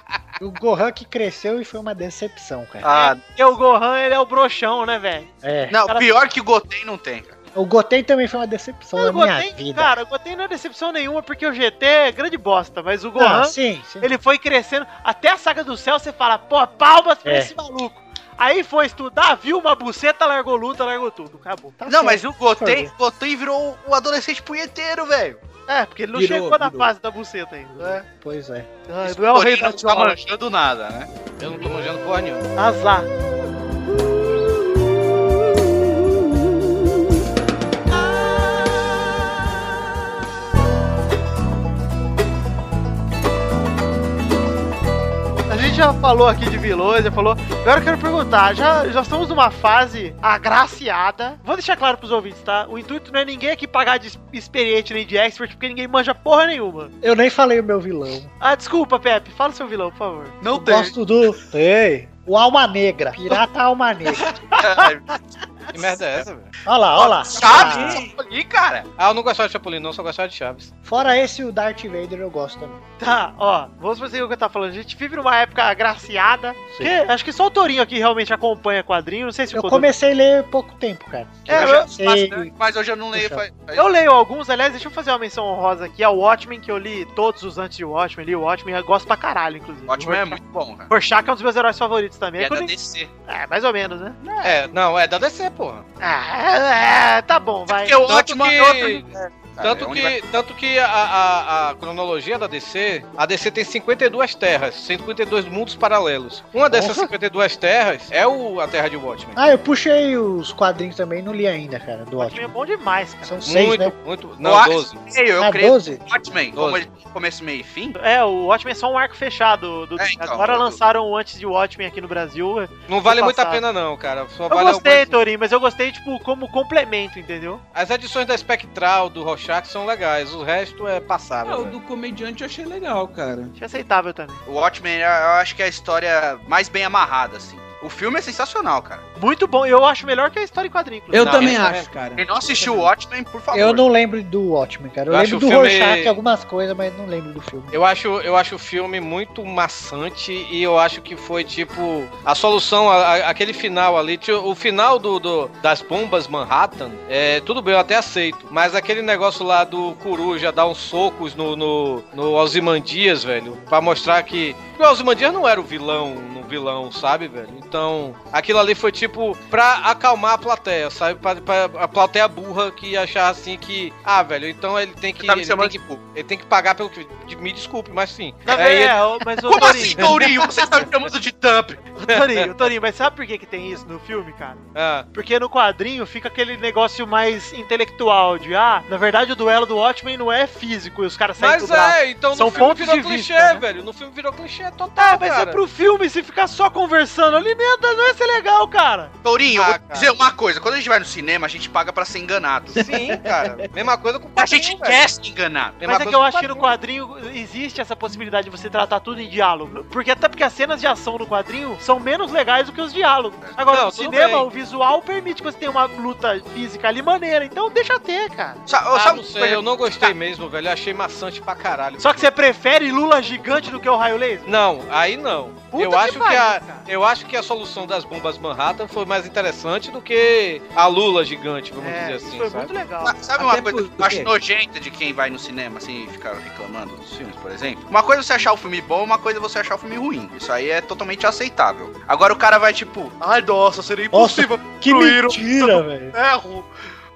O Gohan que cresceu e foi uma decepção, cara. Ah, Porque o Gohan, ele é o broxão, né, velho? É. não, cara- pior que o Goten não tem, cara. O Goten também foi uma decepção Mas na o minha Goten, vida. cara, o Goten não é decepção nenhuma porque o GT é grande bosta, mas o Gohan, Ah, sim, sim. ele foi crescendo. Até a saga do céu você fala, pô, palmas pra É. esse maluco. Aí foi estudar, viu uma buceta, largou luta, largou tudo. Acabou. Tá Não, certo. mas o Goten, Goten virou o adolescente punheteiro, velho. É, porque ele não Virou, chegou na virou. fase da buceta ainda. É, pois é. Ah, não é o rei da não tá manchando nada, né? Eu não tô manjando porra nenhuma. Azar. Gente já falou aqui de vilões, já falou. Agora eu quero perguntar, já, já estamos numa fase agraciada. Vou deixar claro pros ouvintes, tá? O intuito não é ninguém aqui pagar de experiente nem de expert, porque ninguém manja porra nenhuma. Eu nem falei o meu vilão. Ah, desculpa, Pepe. Fala o seu vilão, por favor. Não Eu gosto do. Ei! O Alma Negra. Pirata Alma Negra. Que merda é essa, velho? Olha lá, olha lá. Chaves, Chapolin, cara. Ah, eu não gostava de Chapolin, não, só gostava de Chaves. Fora esse, o Darth Vader eu gosto também. Tá, ó, vamos fazer o que eu tava falando. A gente vive numa época agraciada. Que, acho que só o Torinho aqui realmente acompanha quadrinho. Não sei se Eu comecei a ler pouco tempo, cara. É, eu eu- já sei. mas hoje eu não leio. Faz, faz- Eu leio alguns, aliás, deixa eu fazer uma menção honrosa aqui ao Watchmen, que eu li todos os antes de Watchmen, li o Watchmen, eu gosto pra caralho, inclusive. O Watchmen é muito bom, cara. Rorschach é um dos meus heróis favoritos também. E É, é da DC. é, mais ou menos, né? É, não, é da DC, porra. Ah, é, tá bom, vai. Porque o Tanto Watchmen que- outro... Cara, Tanto é que, universo- tanto que a, a- a cronologia da DC, a DC tem 52 terras, 52 mundos paralelos. Uma dessas Porra. 52 terras é o, a Terra de Watchmen. Ah, eu puxei os quadrinhos também, não li ainda, cara, do O Watchmen é Watchmen. bom demais, cara. São seis, muito, né? muito. Não, acho- 12. Eu, eu Ah, creio 12? que o Watchmen, como Doze. ele começo, meio e fim, É, o Watchmen é só um arco fechado. Do... É, então, Agora eu- lançaram o antes de Watchmen aqui no Brasil. Não vale muito a pena, não, cara. Só Eu vale gostei, algumas- Torinho, mas eu gostei, tipo, como complemento, entendeu? As edições da Spectral, do Rorschach são legais, o resto é passável. Ah, o velho. do comediante eu achei legal, cara. Achei aceitável também. o Watchmen eu acho que é a história mais bem amarrada, assim. O filme é sensacional, cara. Muito bom, eu acho melhor que a história em quadrinho. Eu Não, também esse acho, cara. Quem não assistiu o Watchmen, por favor. Eu não lembro do Watchmen, cara. Eu, Eu lembro acho do filme- Rorschach, algumas coisas, mas não lembro do filme. Eu acho, eu acho o filme muito maçante e eu acho que foi tipo a solução, a- a- aquele final ali, o final do, do- das bombas Manhattan, é, tudo bem, eu até aceito, mas aquele negócio lá do Coruja dar uns socos no, no, no Ozymandias, velho, pra mostrar que o Ozymandias não era o vilão, no vilão, sabe, velho? Então, aquilo ali foi tipo pra acalmar a plateia, sabe? Pra, pra a plateia burra que achar assim que, ah, velho, então ele tem que, tá ele tem de que ele tem que pagar pelo que. Me desculpe, mas sim. Não, é, ô, mas o Como Torinho, assim, Tourinho? Você está me chamando de Dump? o Torinho, o Torinho, mas sabe por que, que tem isso no filme, cara? Ah, Porque no quadrinho fica aquele negócio mais intelectual de, ah, na verdade o duelo do Watchmen não é físico e os caras saem mas é, então São no filme pontos virou de clichê, vista, né? velho. No filme virou clichê total, Ah, mas cara. é pro filme, se ficar só conversando ali, não ia, não ia ser legal, cara. Tourinho, Ah, vou cara. dizer uma coisa. Quando a gente vai no cinema, a gente paga pra ser enganado. Sim, cara. Mesma coisa com o A gente quadrinho, velho. quer ser enganado. Mesma Mas é que eu acho que no quadrinho. quadrinho existe essa possibilidade de você tratar tudo em diálogo. Porque até porque as cenas de ação no quadrinho são menos legais do que os diálogos. Agora, Não, no cinema, bem. o visual permite que você tenha uma luta física ali maneira. Então deixa ter, cara. Sa Ah, sabe não sei, eu não gostei mesmo, velho. Eu achei maçante pra caralho. Só que você prefere Lula gigante do que o raio laser? Não, aí não. Puta eu que acho que, pariu, a, cara. eu acho que a solução das bombas Manhattan foi mais interessante do que a Lula gigante, vamos É, dizer isso assim, foi sabe? muito legal. Sa- Sabe uma coisa que eu acho nojenta de quem vai no cinema, assim, e fica reclamando dos filmes, por exemplo? Uma coisa é você achar o filme bom, uma coisa é você achar o filme ruim. Isso aí é totalmente aceitável. Agora o cara vai tipo, ai nossa, seria Nossa, impossível Que Incluíram- mentira, velho. ferro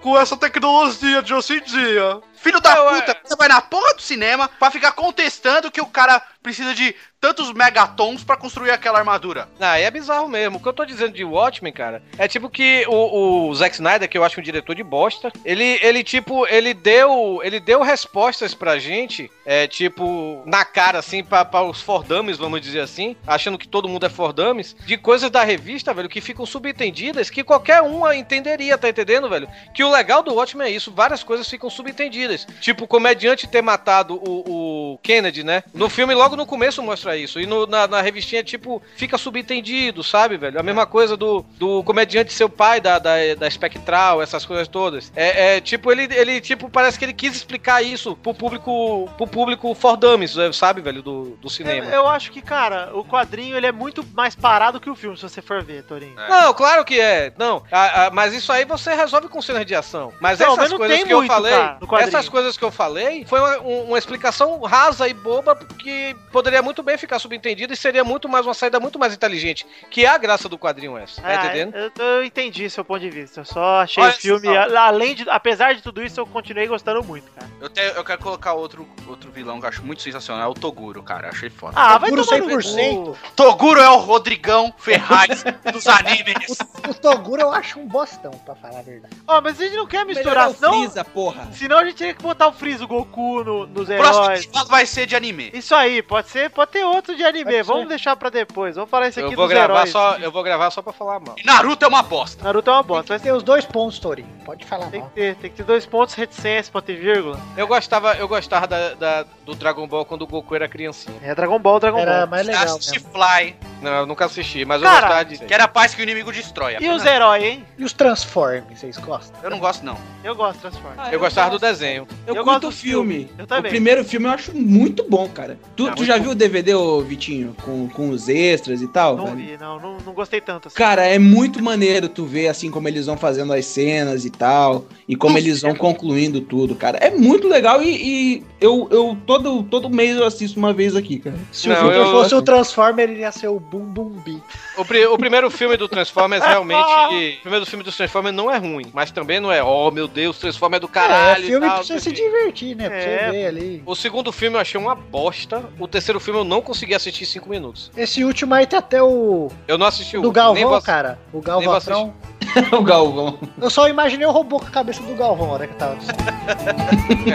com essa tecnologia de hoje em dia. Filho da puta, é- você vai na porra do cinema pra ficar contestando que o cara precisa de tantos megatons pra construir aquela armadura. Ah, é bizarro mesmo. O que eu tô dizendo de Watchmen, cara, é tipo que o, o Zack Snyder, que eu acho um diretor de bosta, ele, ele tipo, ele deu, ele deu respostas pra gente, é, tipo, na cara, assim, pra, pra os Fordames, vamos dizer assim, achando que todo mundo é Fordames, de coisas da revista, velho, que ficam subentendidas, que qualquer um entenderia, tá entendendo, velho? Que o legal do Watchmen é isso, várias coisas ficam subentendidas. Tipo, o comediante ter matado o, o Kennedy, né? No filme, logo no começo, mostra isso. E no- na, na revistinha, tipo, fica subentendido, sabe, velho? A mesma coisa do, do comediante ser o pai da, da, da Spectral, essas coisas todas. É, é, tipo, ele, ele, tipo, parece que ele quis explicar isso pro público, pro público for dummies, sabe, velho, do, do Eu, cinema. eu acho que, cara, o quadrinho ele é muito mais parado que o filme, se você for ver, Torinho. Não, claro que é. Não, a- a- mas isso aí você resolve com cenas de ação. Mas Não, essas mas não coisas tem que eu muito, falei, cara, no quadrinho. Essas coisas que eu falei, foi uma, um- uma explicação rasa e boba que poderia muito bem ficar subentendida e seria muito mais uma saída muito mais inteligente, que é a graça do quadrinho essa, tá Ah, entendendo? Eu, eu entendi seu ponto de vista. Eu só achei Olha o filme, a- além de, apesar de tudo isso, eu continuei gostando muito, cara. Eu, te- eu quero colocar outro, outro vilão que eu acho muito sensacional, é o Toguro, cara. Achei foda. Ah, vai Toguro tomar no 100%. cu. Toguro é o Rodrigão Ferraz dos animes. O Toguro eu acho um bostão, pra falar a verdade. Ó, mas a gente não quer misturar, o senão, Freeza, porra. senão a gente que botar o Freeza, o Goku no- nos Próximo heróis. episódio vai ser de anime. Isso aí, pode ser, pode ter outro de anime. Pode Vamos ser. deixar pra depois. Vamos falar isso aqui Eu vou dos gravar heróis. só, eu vou gravar só pra falar mal. E Naruto é uma bosta. Naruto é uma bosta. Tem Mas que ter os dois pontos, Torinho. Pode falar tem mal. que ter, tem que ter dois pontos, reticência, ponto e vírgula. Eu gostava, eu gostava da, da- do Dragon Ball quando o Goku era criancinha. É Dragon Ball, Dragon Era Ball. mais legal Assiste mesmo. Fly, Não, eu nunca assisti, mas Cara, eu gostava de. que era a paz que o inimigo destrói. E os heróis, hein? E os Transformers, vocês gostam? Eu não gosto, não. Eu gosto de Transformers. Eu gostava do desenho. Eu, Eu curto gosto o do filme. filme. Eu também. O primeiro filme eu acho muito bom, cara. Tu, É tu já bom. viu o DVD, ô Vitinho? Com, com os extras e tal? Não velho? vi, não, não, não gostei tanto assim. Cara, é muito maneiro tu ver assim como eles vão fazendo as cenas e tal, e como eles vão concluindo tudo, cara. É muito legal e, e eu, eu todo, todo mês eu assisto uma vez aqui, cara. Se Não, o Victor eu- fosse o Transformer, ele ia ser o Bum Bum Bi. O, pri- o primeiro filme do Transformers realmente. O primeiro filme do Transformers não é ruim, mas também não é, oh meu Deus, Transformers é do caralho. é, e filme tal, pra você se divertir, né? Pra É. você ver ali. O segundo filme eu achei uma bosta. O terceiro filme eu não consegui assistir em 5 minutos. Esse último aí tem até o. Eu não assisti o Do Galvão, vou- cara. O Galvatrão. o Galvão. Eu só imaginei o robô com a cabeça do Galvão na hora que tava.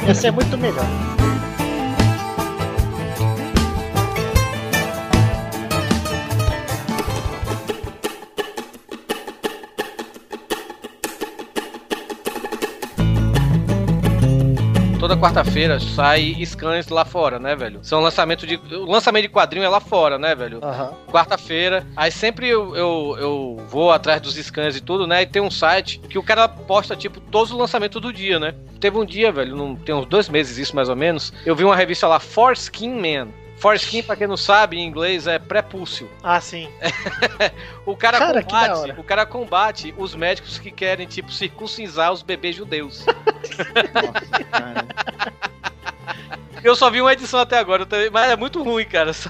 Ia ser muito melhor. Quarta-feira sai scans lá fora, né, velho? São lançamento de. O lançamento de quadrinho é lá fora, né, velho? Aham. quarta-feira. Aí sempre eu, eu, eu vou atrás dos scans e tudo, né? E tem um site que o cara posta, tipo, todos os lançamentos do dia, né? Teve um dia, velho, não, tem uns dois meses isso mais ou menos. Eu vi uma revista lá, Foreskin Man. Foreskin, pra quem não sabe, em inglês é prepúcio. Ah, sim. O cara, Cara, combate, o cara combate os médicos que querem, tipo, circuncisar os bebês judeus. Cara. Eu só vi uma edição até agora, mas é muito ruim, cara.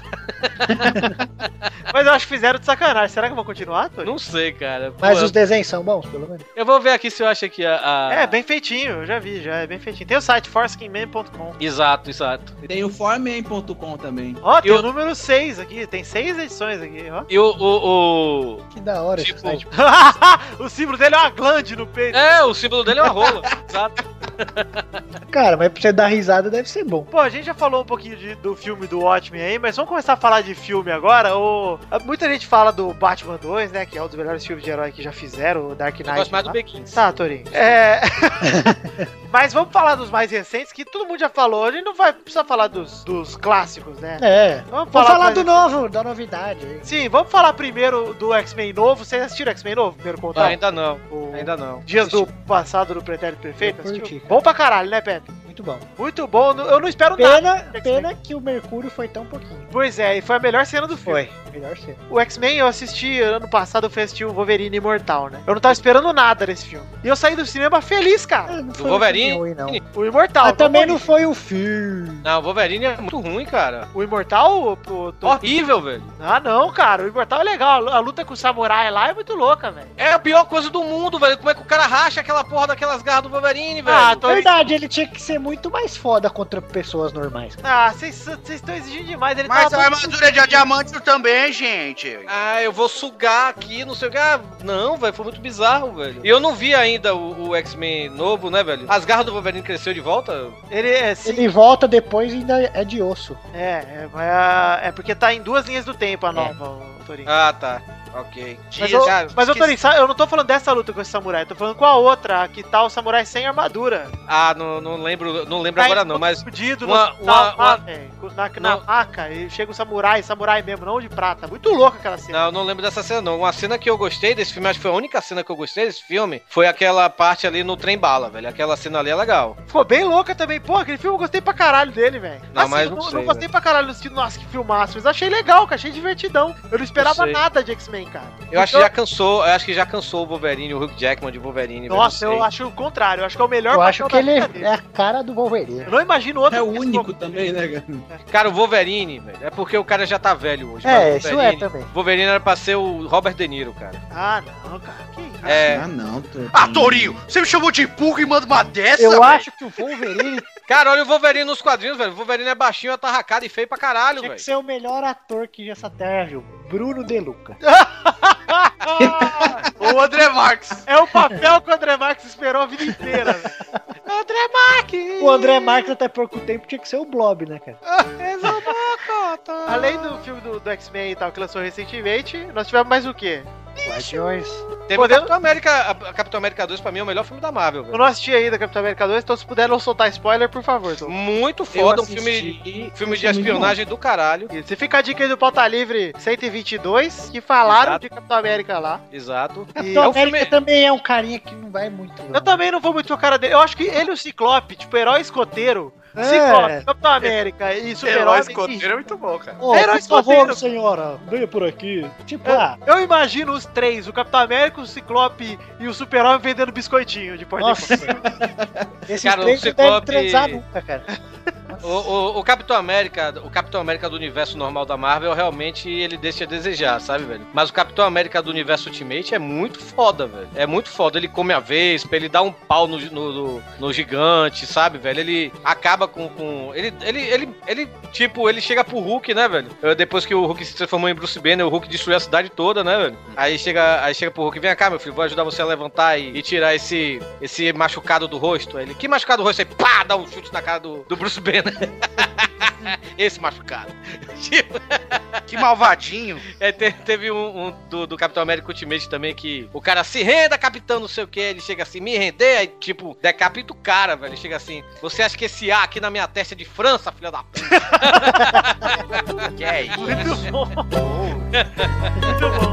Mas eu acho que fizeram de sacanagem. Será que eu vou continuar, Tony? Não sei, cara. Pô, Mas os desenhos são bons, pelo menos. Eu vou ver aqui se eu acho aqui a. a- É, bem feitinho, eu já vi, já é bem feitinho. Tem o site forskinman.com. Exato, exato. Tem o foreman.com também. Ó, tem Eu- o número 6 aqui, tem seis edições aqui, ó. E o- o, o, Que da hora Tipo, esse site. o símbolo dele é uma glande no peito. É, o símbolo dele é uma rola. Exato. Cara, mas pra você dar risada deve ser bom. Pô, a gente já falou um pouquinho de- do filme do Watchmen aí, mas vamos começar a falar de filme agora. O, muita gente fala do Batman 2, né? Que é um dos melhores filmes de herói que já fizeram, o Dark Eu Knight. gosto mais do lá. Bequins. Tá, Torinho. É. Mas vamos falar dos mais recentes, que todo mundo já falou. A gente não vai precisar falar dos, dos clássicos, né? É. Vamos Vamos falar, falar mais- do novo, da novidade aí. Sim, vamos falar primeiro do X-Men novo. Vocês assistiram X-Men novo? Primeiro Ah, contato? ainda não. O- Ainda não. Dias do passado do Pretérito Perfeito? Eu Assistiu? Bom pra caralho, né, Pepe? Muito bom. Muito bom. Eu não espero nada. Pena, X-Men. pena que o Mercúrio foi tão pouquinho. Pois é, e foi a melhor cena do filme. Foi. Melhor ser. O X-Men eu assisti ano passado, eu fui assistir o Wolverine Imortal, né? Eu não tava esperando nada desse filme. E eu saí do cinema feliz, cara. Ah, não foi Wolverine? ruim, não. O Imortal. Ah, também não foi o filme. Não, o Wolverine é muito ruim, cara. O Imortal? O, o- o- Horrível, velho. Ah, não, cara. O Imortal é legal. A luta com o samurai lá é muito louca, velho. É a pior coisa do mundo, velho. Como é que o cara racha aquela porra daquelas garras do Wolverine, velho? Ah, tô- Verdade, ele tinha que ser muito mais foda contra pessoas normais. cara. Ah, vocês estão exigindo demais. Ele Mas a armadura de diamante também, gente. Ah, eu vou sugar aqui, não sei o que. Ah, não, velho, foi muito bizarro, velho. E eu não vi ainda o, o X-Men novo, né, velho? As garras do Wolverine cresceu de volta? Ele é sim. Ele volta depois e ainda é de osso. É, é, é, é porque tá em duas linhas do tempo a nova, o Torinho. Ah, tá. Ok. Mas, eu, mas eu, Torinho, sa- eu não tô falando dessa luta com esse samurai, eu tô falando com a outra, que tá o samurai sem armadura. Ah, não, não lembro, não lembro Tá agora não, mas Fudido uma- no hospital uma- uma- velho, na, na Não. maca, e chega o samurai, samurai mesmo, não de prata. Muito louco aquela cena. Não, eu não lembro dessa cena, não. Uma cena que eu gostei desse filme, acho que foi a única cena que eu gostei desse filme, foi aquela parte ali no trem bala, velho. Aquela cena ali é legal. Ficou bem louca também. Pô, aquele filme eu gostei pra caralho dele, velho. Não, mas eu não não, sei, gostei pra caralho no sentido, nossa, que filmaço. Mas achei legal, que achei divertidão. Eu não esperava nada de X-Men. Também, cara. Eu acho que já cansou, eu acho que já cansou o Wolverine, o Hugh Jackman de Wolverine. Nossa, eu acho o contrário. Eu acho que é o melhor Eu acho que ele é a cara do Wolverine. Eu não imagino outro. É o único também, né, cara? Cara, o Wolverine, velho, é porque o cara já tá velho hoje. É, isso é Wolverine- também. Wolverine era pra ser o Robert De Niro, cara. Ah, não, cara. Que isso? É. Ah, não. Tô... Ah, Torinho, você me chamou de pulga e manda uma dessa, Eu velho? acho que o Wolverine Cara, olha o Wolverine nos quadrinhos, velho. O Wolverine é baixinho, atarracado e feio pra caralho, tinha velho. que ser o melhor ator que essa terra viu. Bruno De Luca. O André Marques. É o papel que o André Marques esperou a vida inteira. velho. André Marques! O André Marques até pouco tempo tinha que ser o Blob, né, cara? Além do filme do, do X-Men e tal que lançou recentemente, nós tivemos mais o quê? Guardiões. Teve Podemos- o Capitão América, a- Capitão América 2 pra mim é o melhor filme da Marvel, Eu velho. não assisti ainda Capitão América 2, então se puder não soltar spoiler, por favor. Muito Eu foda, um filme, filme de espionagem do caralho. E Se fica a dica aí do Pauta Livre 122, que falaram Exato. de Capitão América lá. Exato. E Capitão é um América filme- também é um carinha que não vai muito. eu também não vou muito com a cara dele. Eu acho que ele e o Ciclope, tipo, herói escoteiro. É. Ciclope, Capitão América e Super-Homem. escoteiro é muito bom, cara. Herói por favor, senhora, venha por aqui. Tipo, Eu, ah, eu imagino os três, o Capitão América, o Ciclope e o Super-Homem vendendo biscoitinho de porta nossa. em porta. Esses Cara, o três não devem Ciclope- transar nunca, cara. O, o- o Capitão América, o Capitão América do universo normal da Marvel, realmente ele deixa a desejar, sabe, velho? Mas o Capitão América do universo Ultimate é muito foda, velho. É muito foda. Ele come a vespa, ele dá um pau no, no, no- no gigante, sabe, velho? Ele acaba com. com ele, ele, ele, ele, tipo, ele chega pro Hulk, né, velho? Depois que o Hulk se transformou em Bruce Banner, o Hulk destruiu a cidade toda, né, velho? Aí chega, aí chega pro Hulk, vem cá, meu filho, vou ajudar você a levantar e, e tirar esse, esse machucado do rosto. Aí ele, que machucado do rosto? Aí, pá, dá um chute na cara do, do Bruce Banner. Esse machucado. Tipo, Que malvadinho. é, te- teve um, um do, do Capitão América Ultimate também que o cara se renda, capitão, não sei o que. Ele chega assim, me render, aí tipo, decapita o cara, velho. Ele chega assim, você acha que esse A aqui na minha testa é de França, filha da puta? Que é isso? Muito bom. Muito bom.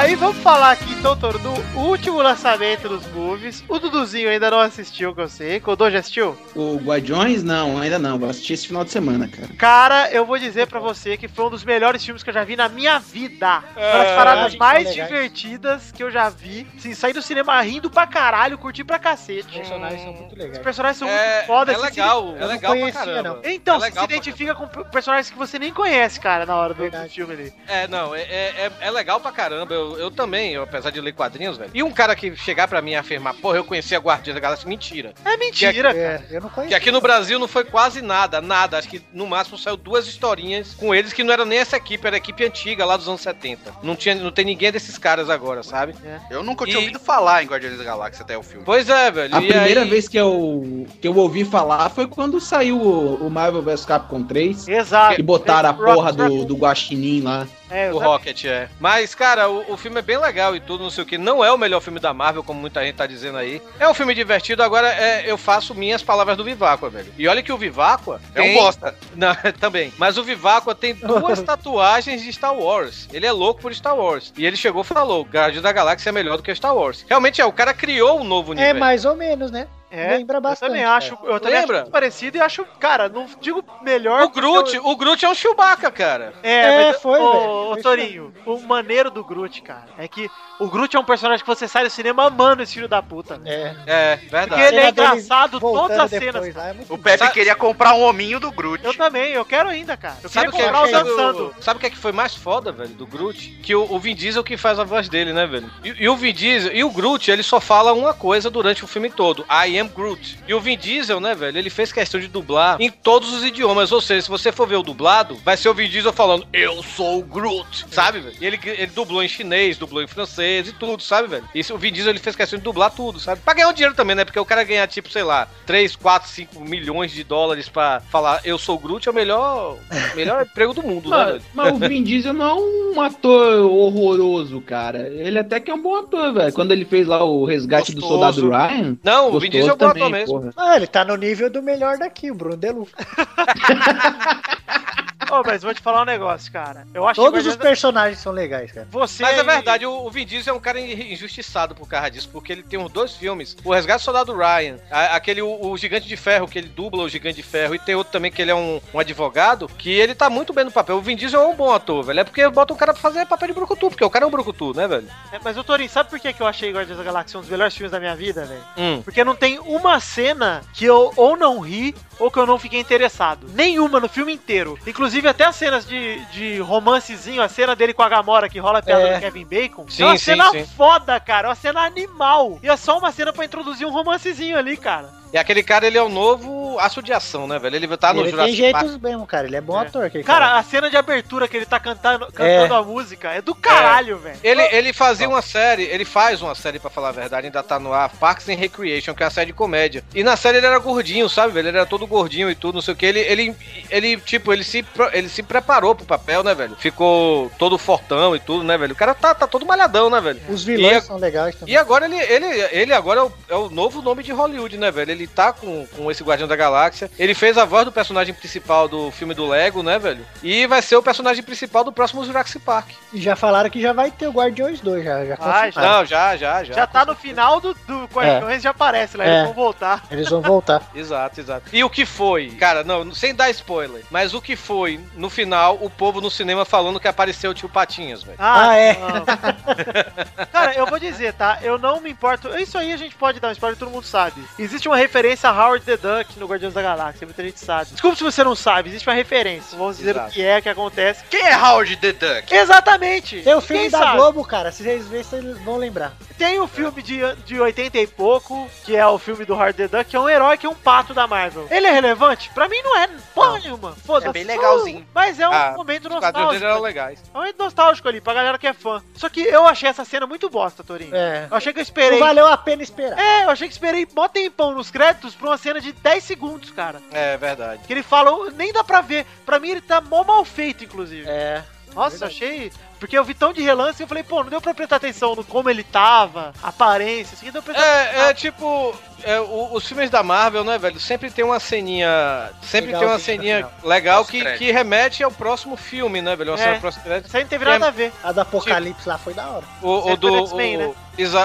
Aí vamos falar aqui, então, Toro, do último lançamento dos movies. O Duduzinho ainda não assistiu, que eu sei. O Kodô já assistiu? O Guardiões, não, ainda não. Vou assistir esse final de semana, cara. Cara, eu vou dizer pra você que foi um dos melhores filmes que eu já vi na minha vida. Uma das É, paradas são mais legais. divertidas que eu já vi. Assim, sair do cinema rindo pra caralho, curtir pra Os cacete. personagens são muito Os legais. personagens são É, muito foda. é assim, legal, se- é legal pra caramba. não. Então, é você se identifica com personagens que você nem conhece, cara, na hora do, do filme ali. É, não, é, é, é- é legal pra caramba. Eu, eu também, eu, apesar de ler quadrinhos, velho. E um cara que chegar pra mim e afirmar, porra, eu conheci a Guardiã da Galáxia, mentira. É mentira, cara. É, eu não Que conheço. aqui no Brasil não foi quase nada, nada. Acho que no máximo saiu duas historinhas com eles que não era nem essa equipe, era a equipe antiga lá dos anos 70. Não, tinha, não tem ninguém desses caras agora, sabe? Eu nunca tinha E- ouvido falar em Guardiões da Galáxia até o filme. Pois é, velho. A e primeira aí- vez que eu, que eu ouvi falar foi quando saiu o, o Marvel vs Capcom 3. Exato. Que botaram a porra do, do Guaxinim lá. É, O Rocket, é. Mas, cara, o, o filme é bem legal e tudo, não sei o que. Não é o melhor filme da Marvel, como muita gente tá dizendo aí. É um filme divertido, agora é, eu faço minhas palavras do Viváqua, velho. E olha que o Viváqua... É um bosta. Não, também. Mas o Viváqua tem duas tatuagens de Star Wars. Ele é louco por Star Wars. E ele chegou e falou: Guardiões da Galáxia é melhor do que Star Wars. Realmente é, o cara criou um novo É universo. mais ou menos, né? É, Lembra eu bastante. também cara. acho, eu também Lembra? acho muito parecido e acho, cara, não digo melhor. O Groot, porque eu- o Groot é um Chewbacca, cara. É, É, mas, foi, ô, velho. Torinho, o maneiro do Groot, cara, é que o Groot é um personagem que você sai do cinema amando esse filho da puta. né? É. É, Porque verdade. ele é engraçado, todas as cenas. lá, é O. Pepe Sabe- queria comprar um hominho do Groot. Eu também, eu quero ainda, cara. Eu Sabe o queria que, é, comprar o sabe, dançando. o, sabe o que é que foi mais foda, velho, do Groot? Que o, o Vin Diesel que faz a voz dele, né, velho? E, e o Vin Diesel, e o Groot, ele só fala uma coisa durante o filme todo. I am Groot. E o Vin Diesel, né, velho, ele fez questão de dublar em todos os idiomas. Ou seja, se você for ver o dublado, vai ser o Vin Diesel falando, eu sou o Groot, sabe, velho? E ele, ele dublou em chinês, dublou em francês e tudo, sabe, velho? Isso, o Vin Diesel, ele fez questão de dublar tudo, sabe? Pra ganhar um dinheiro também, né? Porque o cara ganhar, tipo, sei lá, 3, 4, 5 milhões de dólares pra falar, eu sou o Groot, é o melhor, melhor emprego do mundo, né, Mas, velho? mas o Vin Diesel não é um ator horroroso, cara. Ele até que é um bom ator, velho. Quando ele fez lá o resgate do Gostoso. soldado Ryan. Não, o gostoso Vin Diesel ator também, mesmo. porra. Ah, ele tá no nível do melhor daqui, o Bruno Deluca. Ô, mas vou te falar um negócio, cara. Eu acho Todos que os personagens são legais, cara. você Mas é verdade, o, o Vin Diesel é um cara in- injustiçado por causa disso, porque ele tem uns dois filmes. O Resgate do Soldado Ryan, a- aquele, o, o Gigante de Ferro, que ele dubla o Gigante de Ferro, e tem outro também que ele é um, um advogado, que ele tá muito bem no papel. O Vin Diesel é um bom ator, velho. É porque bota o cara pra fazer papel de brucutu, porque o cara é um brucutu, né, velho? É, mas, ô Torinho, sabe por que que eu achei Guardiões da Galáxia um dos melhores filmes da minha vida, velho? Hum. Porque não tem uma cena que eu ou não ri ou que eu não fiquei interessado. Nenhuma no filme inteiro. Inclusive até as cenas de, de romancezinho, a cena dele com a Gamora que rola a piada É. do Kevin Bacon. Sim, é uma sim, cena sim. foda, cara. É uma cena animal. E é só uma cena pra introduzir um romancezinho ali, cara. E aquele cara, ele é o novo aço de ação, né, velho? Ele tá no ele tem Jurassic Park. jeitos mesmo, cara. Ele é bom É. ator. aquele Cara, a cena de abertura que ele tá cantando, cantando a música é do caralho, velho. Ele, ele fazia uma série, ele faz uma série, pra falar a verdade, ainda tá no ar, Parks and Recreation, que é uma série de comédia. E na série ele era gordinho, sabe, velho? Ele era todo gordinho e tudo, não sei o que. Ele, ele, ele tipo, ele se, ele se preparou pro papel, né, velho? Ficou todo fortão e tudo, né, velho? O cara tá, tá todo malhadão, né, velho? Os vilões E são legais também. E agora ele, ele, ele agora é o, é o novo nome de Hollywood, né, velho? Ele tá com, com esse Guardião da Galáxia. Ele fez a voz do personagem principal do filme do Lego, né, velho? E vai ser o personagem principal do próximo Jurassic Park. E já falaram que já vai ter o Guardiões 2, já, já Ah, confirmaram. Não, já, já, já. Já tá no final do, do Guardiões, já aparece lá, É. eles vão voltar. Eles vão voltar. Exato, exato. E o que foi? Cara, não, sem dar spoiler, mas o que foi, no final, o povo no cinema falando que apareceu o tio Patinhas, velho. Ah, é. não. Cara, eu vou dizer, tá? Eu não me importo. Isso aí a gente pode dar um spoiler, todo mundo sabe. Existe uma referência a Howard the Duck no Guardiões da Galáxia, muita gente sabe. Desculpa se você não sabe, existe uma referência. Vamos dizer Exato. o que é, o que acontece. Quem é Howard the Duck? Exatamente! Tem o filme Ninguém da sabe. Globo, cara. Se vocês verem, vocês vão lembrar. Tem o filme de, de 80 e pouco, que é o filme do Howard the Duck, que é um herói que é um pato da Marvel. Ele é relevante? Pra mim não é porra nenhuma. Foda-se. É bem legalzinho. Mas é um Ah, momento Os quadrinhos dele eram nostálgico. legais. É um momento nostálgico ali, pra galera que é fã. Só que eu achei essa cena muito bosta, Torinho. É. Eu achei que eu Não esperei. valeu a pena esperar. É, eu achei que esperei mó tempão nos créditos pra uma cena de 10 segundos, cara. É verdade. Que ele fala, nem dá pra ver. Pra mim ele tá mó mal feito, inclusive. É. Nossa, verdade. achei. Porque eu vi tão de relance que eu falei, pô, não deu pra prestar atenção no como ele tava, aparência, assim, deu pra prestar É, é tipo, é, o- os filmes da Marvel, né, velho? Sempre tem uma ceninha. Sempre tem uma ceninha legal que, que remete ao próximo filme, né, velho? Uma É. Isso aí não teve Que é- nada a ver. A do Apocalipse lá foi da hora. O, o do. do X-Men, o, né?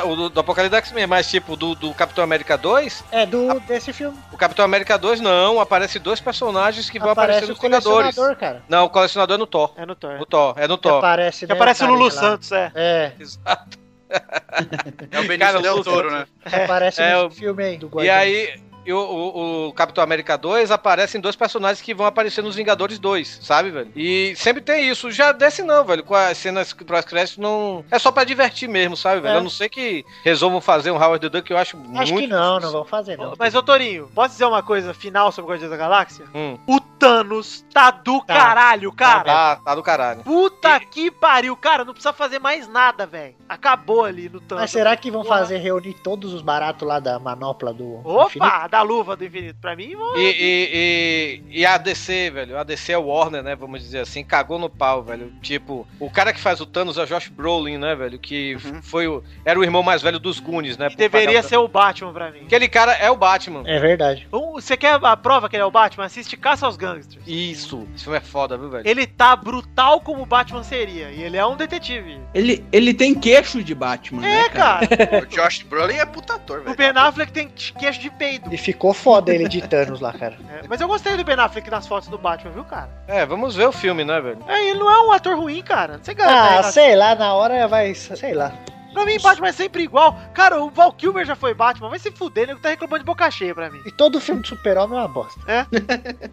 o do, do Apocalipse X-Men, mas tipo, do, do Capitão América 2, É, do, desse filme. o Capitão América 2 não, aparece dois personagens que vão Aparece aparecer o nos Vingadores. colecionador, cara. Não, o colecionador é no Thor. É no Thor. No Thor, é no Que Thor. aparece, Que né, aparece o Lulu lá. Santos, é. É, Exato. É o Benício Cara, Del Toro, né? que aparece É, nesse o- filme aí do E Guardiões. aí, e o, o- o Capitão América 2 aparecem dois personagens que vão aparecer nos Vingadores 2, sabe, velho? E sempre tem isso. Já desce não, velho. Com as cenas pós-crédito não. É só pra divertir mesmo, sabe, velho? É. Eu não sei que resolvam fazer um Howard the Duck, eu acho, muito. Acho que não, não vão fazer, não. Mas, ô Torinho, posso dizer uma coisa final sobre o Guardiões da Galáxia? Hum. O Thanos tá do Tá. caralho, cara. Tá, tá do caralho. Puta que pariu, cara, não precisa fazer mais nada, velho. Acabou ali no Thanos. Mas será que vão Porra. fazer reunir todos os baratos lá da manopla do Opa, infinito? Da luva do infinito. Pra mim, vão- E, e, e, e a DC, velho, a DC é o Warner, né, vamos dizer assim, cagou no pau, velho. Tipo, o cara que faz o Thanos é o Josh Brolin, né, velho, que foi o, era o irmão mais velho dos Goonies, né. e deveria ser o Batman pra mim. Aquele cara é o Batman. É verdade. Um, Você quer a prova que ele é o Batman? Assiste Caça aos Gangsters. Isso. Esse filme é foda, viu, velho? Ele tá brutal como o Batman seria. E ele é um detetive. Ele, ele tem queixo de Batman, É, né, cara. O Josh Brolin é puta ator, o velho. Ben Affleck tem queixo de peido. Ficou foda ele de Thanos lá, cara. É, mas eu gostei do Ben Affleck nas fotos do Batman, viu, cara? É, vamos ver o filme, né, velho? É, ele não é um ator ruim, cara. Você garante Ah, aí, sei lá, na hora vai. Sei lá. Pra mim, Batman é sempre igual. Cara, o Val Kilmer já foi Batman. Vai se fuder, nego tá reclamando de boca cheia pra mim. E todo filme de super-homem é uma bosta.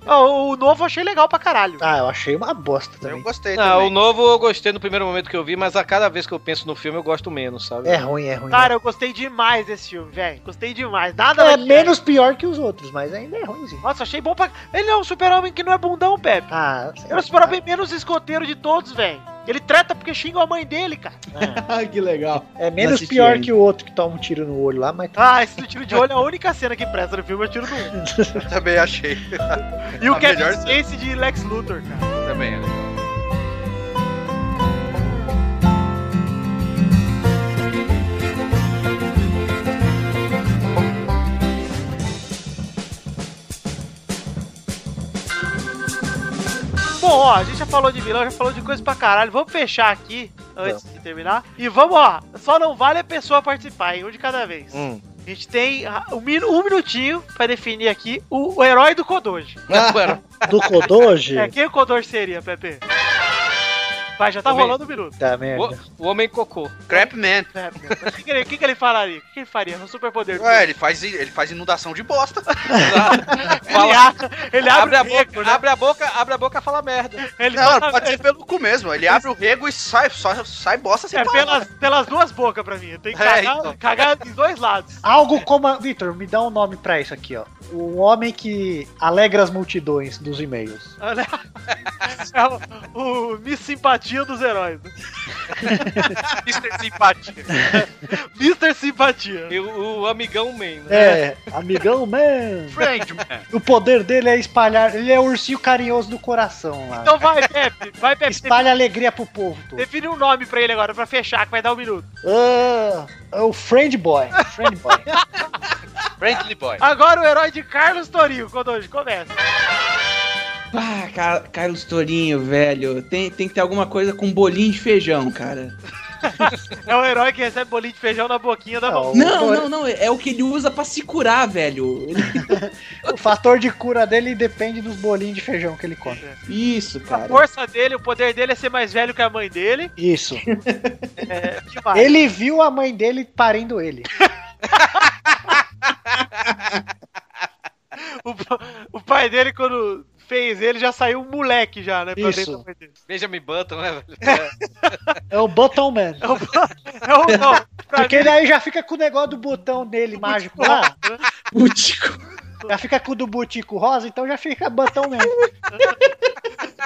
Ó, o novo eu achei legal pra caralho. Ah, eu achei uma bosta Eu também. gostei Não, o novo eu gostei no primeiro momento que eu vi, mas a cada vez que eu penso no filme eu gosto menos, sabe? É ruim, é ruim. Cara, eu gostei demais desse filme, velho. Gostei demais. Nada é menos pior que os outros, mas ainda é ruimzinho. Nossa, achei bom pra. Ele é um super-homem que não é bundão, Pepe. Ah, sei Ele é o super-homem menos escoteiro de todos, velho. Ele treta porque xinga a mãe dele, cara. Ah, que legal. É menos pior ainda. que o outro que toma um tiro no olho lá, mas Ah, esse do tiro de olho é a única cena que presta no filme, é o tiro do um. Eu também achei. E o A Kevin Spacey de Lex Luthor, cara. também. né? Bom, ó, a gente já falou de vilão, já falou de coisa pra caralho. Vamos fechar aqui antes de terminar. E vamos, ó. Só não vale a pessoa participar, hein? Um de cada vez. Hum. A gente tem ah, um, minu- minutinho pra definir aqui o, o herói do Kodoji. do Kodoji. É, quem o Kodoji seria, Pepe? Vai, já tá Também. rolando um minuto. Tá merda. O, o Homem Cocô. Crapman. É, mas o que, que ele, o que que ele falaria? O que, que ele faria no superpoder? do Ué, ele faz, ele faz inundação de bosta. Ele, a- ele abre, Abre a o rego, boca, né? abre a boca, abre a boca e fala merda. Ele Não, tá- pode ser pelo cu mesmo. Ele abre o rego e sai, só, sai bosta sem É parar. pelas, pelas duas bocas pra mim. Tem que É, cagar, então. cagar dos dois lados. Algo como. a- Vitor, me dá um nome pra isso aqui, ó. O homem que alegra as multidões dos e-mails. É o, o Miss Simpatia dos heróis. né? Mr. Simpatia. Mr. Simpatia. E o, o Amigão Man, né? É, amigão, man. Friend, man. O poder dele é espalhar. Ele é o ursinho carinhoso do coração lá. Então vai, Pepe. Vai, Pepe. Espalha alegria pro povo todo. Define um nome pra ele agora, pra fechar, que vai dar um minuto. Ah, é o Friend Boy. Friend Boy. Friendly boy. Agora o herói de Carlos Torinho, Kodoji, começa. Ah, Car Carlos Torinho, velho. Tem, tem que ter alguma coisa com bolinho de feijão, cara. É o herói que recebe bolinho de feijão na boquinha da mão. Não, Não, não, não. É o que ele usa pra se curar, velho. Ele- o fator de cura dele depende dos bolinhos de feijão que ele come. Isso, A cara. força dele, o poder dele é ser mais velho que a mãe dele. Isso. É? Ele viu a mãe dele parindo ele. O, o pai dele, quando fez ele, já saiu um moleque já, né? pra Isso. Benjamin Button, né, velho? É o Button Man. É o, é o não, Porque mim, daí já fica com o negócio do botão dele mágico lá. Putico. Já fica com o do butico rosa, então já fica Button Man.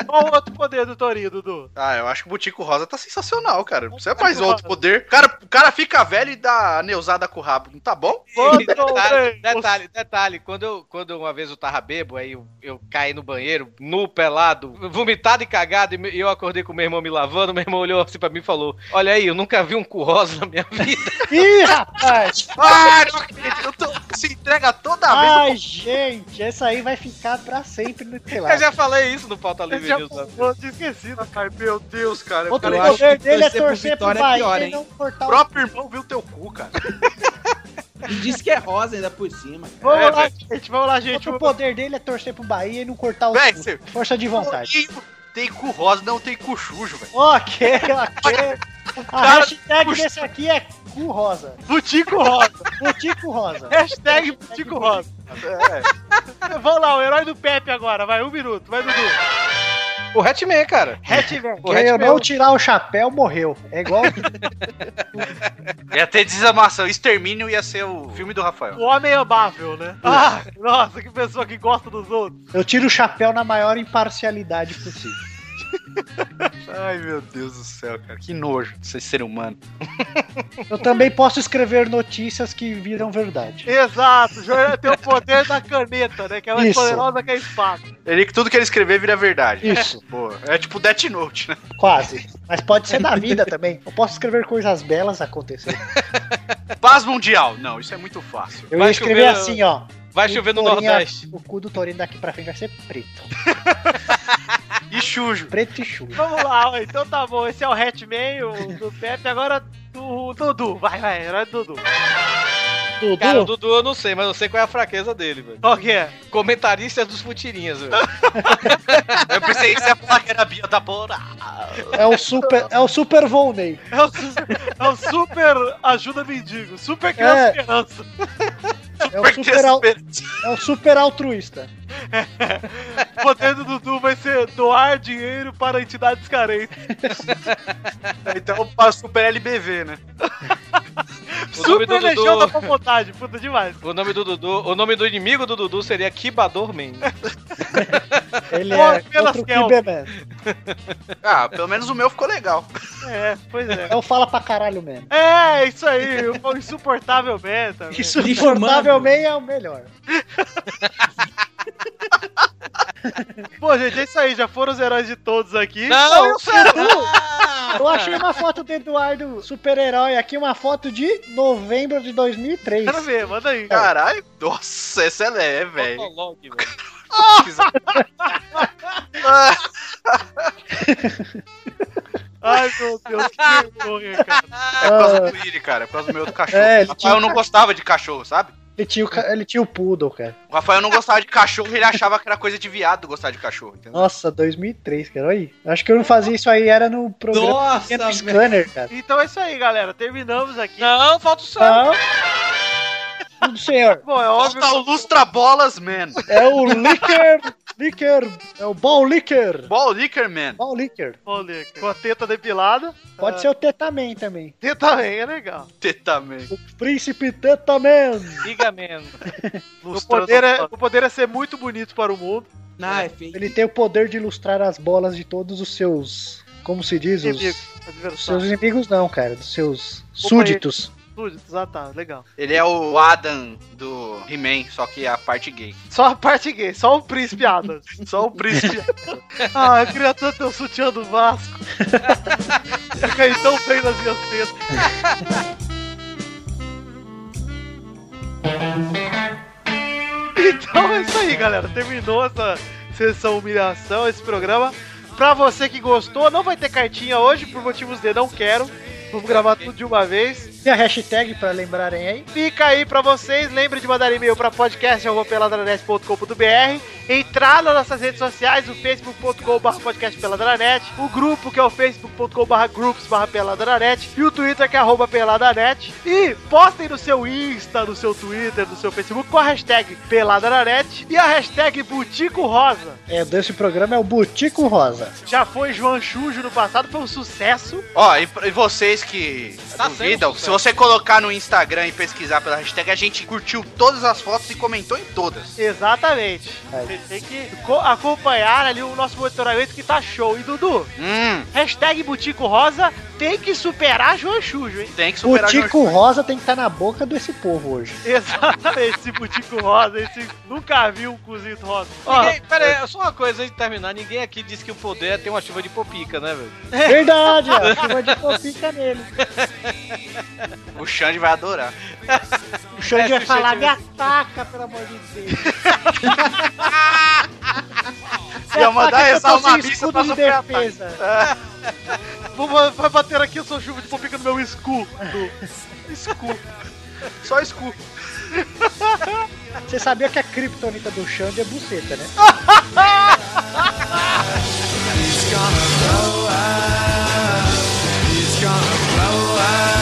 qual o outro poder do Torinho, Dudu? Ah, eu acho que o Butico Rosa tá sensacional, cara. Não precisa mais outro poder. Cara, o cara fica velho e dá a neusada com o rabo. Não tá bom? Detalhe, detalhe, detalhe, quando eu, quando uma vez eu tava bebo, aí eu, eu caí no banheiro, nu, pelado, vomitado e cagado, e eu acordei com meu irmão me lavando, meu irmão olhou assim pra mim e falou, olha aí, eu nunca vi um cu rosa na minha vida. Ih, rapaz! Ah, não acredito. Eu tô, se entrega toda vez. Ai, gente, essa aí vai ficar pra sempre no Eu telado. já falei isso no Pauta Livre já falou, tinha esquecido. Ai, meu Deus, cara. Outro eu acho poder que dele é torcer pro é Bahia pior, e não cortar O o... próprio irmão viu teu cu, cara. E diz que é rosa ainda por cima. cara. Vamos É, lá, gente, vamos lá, gente. Outro poder dele é torcer pro Bahia e não cortar o Véi, cu. você- Força de vontade. Tem cu rosa, não tem cu sujo, velho. Ok, ok. A cara- hashtag desse aqui é cu rosa. Butico Rosa. Butico rosa. Hashtag Butico Rosa. Vamos lá, o herói do Pepe agora. Vai, um minuto. Vai, Dudu. O Hatman, cara. Hatman. O Quem eu Hatman, não tirar o chapéu, morreu. É igual. Ia ter desamação. Extermínio ia ser o filme do Rafael. O homem amável, né? Ah, nossa, que pessoa que gosta dos outros. Eu tiro o chapéu na maior imparcialidade possível. Ai, meu Deus do céu, cara. Que nojo de ser ser humano. Eu também posso escrever notícias que viram verdade. Exato, tem o poder da caneta, né? Que é mais Isso. poderosa que a espada. Ele, tudo que ele escrever vira verdade. Isso, Pô, é tipo Death Note, né? quase. Mas pode ser da vida também. Eu posso escrever coisas belas acontecer. Paz mundial. Não, isso é muito fácil. Eu Vai ia escrever chover- assim, ó. Vai chover no Nordeste. O cu do Torino daqui pra frente vai ser preto. E chujo. Preto e chulo. Vamos lá, então tá bom. Esse é o Hatman, o do Pepe. Agora o Dudu. Vai, vai, herói do Dudu. Dudu? Cara, o Dudu eu não sei, mas eu sei qual é a fraqueza dele, velho. Qual que é? Comentaristas dos futirinhas, velho. Eu pensei que você ia falar que era Bia da Bora. É o super, é o super Volney. É o, é o super ajuda mendigo, super criança É. esperança. É o super, al- é o super altruísta. O poder do Dudu vai ser doar dinheiro para entidades carentes. Então, para Super LBV, né? O nome Super do Legião da Dudu. Boa Vontade, puta demais. O nome do Dudu, o nome do inimigo do Dudu seria Kibador Man. Ele é outro que é o- Kiberman. Ah, pelo menos o meu ficou legal. É, pois é. É o fala pra caralho mesmo. É, isso aí, o insuportável meta. Isso Lixo insuportavelmente é o melhor. Pô, gente, é isso aí, já foram os heróis de todos aqui. Não, eu Eu achei uma foto do Eduardo super-herói aqui, uma foto de novembro de 2003. Quero ver, manda aí. Caralho, nossa, essa é leve, velho. Ai, meu Deus, que vergonha, cara. É por causa do Willy, cara. É por causa do meu outro cachorro. É, o Rafael tinha- não gostava de cachorro, sabe? Ele tinha, o, ca- ele tinha o Poodle, cara. O Rafael não gostava de cachorro, ele achava que era coisa de viado gostar de cachorro, entendeu? Nossa, 2003, cara. Olha aí. Acho que eu não fazia isso aí, era no programa Nossa. Scanner, cara. Então é isso aí, galera. Terminamos aqui. Não, falta o Sam. Não. Tudo senhor. Bom, é óbvio. Falta o Lustra Bolas, man. É o Licker. Licker. É o Ball Licker. Ball Licker, man. Ball Licker. Olha, com a teta depilada. Pode ser o Tetaman também. Teta também é legal. Tetamente. O Príncipe Tetaman. Liga menos. O poder, é, o poder é ser muito bonito para o mundo. Ah, é feio. Ele tem o poder de ilustrar as bolas de todos os seus. Como se diz? Os, Inimigos, os adversários. seus inimigos não, cara. Dos seus súditos. Ah tá, legal. Ele é o Adam do He-Man, só que a parte gay. Só a parte gay, só o príncipe Adams. Só o príncipe Ah, eu queria tanto ter o sutiã do Vasco. eu caí tão bem nas minhas tetas. Então é isso aí, galera. Terminou essa sessão humilhação, esse programa. Pra você que gostou, não vai ter cartinha hoje, por motivos de não quero. Vamos gravar tudo de uma vez. Tem a hashtag pra lembrarem aí. Fica aí pra vocês. Lembre de mandar e-mail pra podcast.peladranet.com.br. Entrar nas nossas redes sociais, o facebook.com.br podcastpeladranet, o grupo que é o facebook.com.br groups.peladranet e o twitter que é arroba peladanet. E postem no seu Insta, no seu Twitter, no seu Facebook com a hashtag peladanet e a hashtag Butico Rosa. É, desse programa é o Butico Rosa. Já foi João Chujo no passado, foi um sucesso. Ó, e, e vocês que Tá sendo duvidam, se você colocar no Instagram e pesquisar pela hashtag, a gente curtiu todas as fotos e comentou em todas. Exatamente. Aí. Tem que co- acompanhar ali o nosso monitoramento que tá show. E Dudu, Hum, Hashtag Butico Rosa tem que superar João Chujo, hein? tem que superar Butico Rosa tem que estar na boca desse povo hoje. Exatamente, esse Butico Rosa, esse nunca viu um cozinho rosa. Ó, Ninguém, pera aí, só uma coisa antes de terminar. Ninguém aqui disse que o poder é ter uma chuva de popica, né, velho? Verdade, ó. Chuva de fofica nele. O Xande vai adorar. O Xande É, vai o falar, Xande- me ataca, pelo amor de Deus. Ia mandar é rezar uma missa pra de defesa. É. Vou, vai bater aqui, eu sou chuva de popica no meu escudo. Escudo. Só escudo. Você sabia que a criptonita do Xande é buceta, né? He's gonna blow up. He's gonna blow up.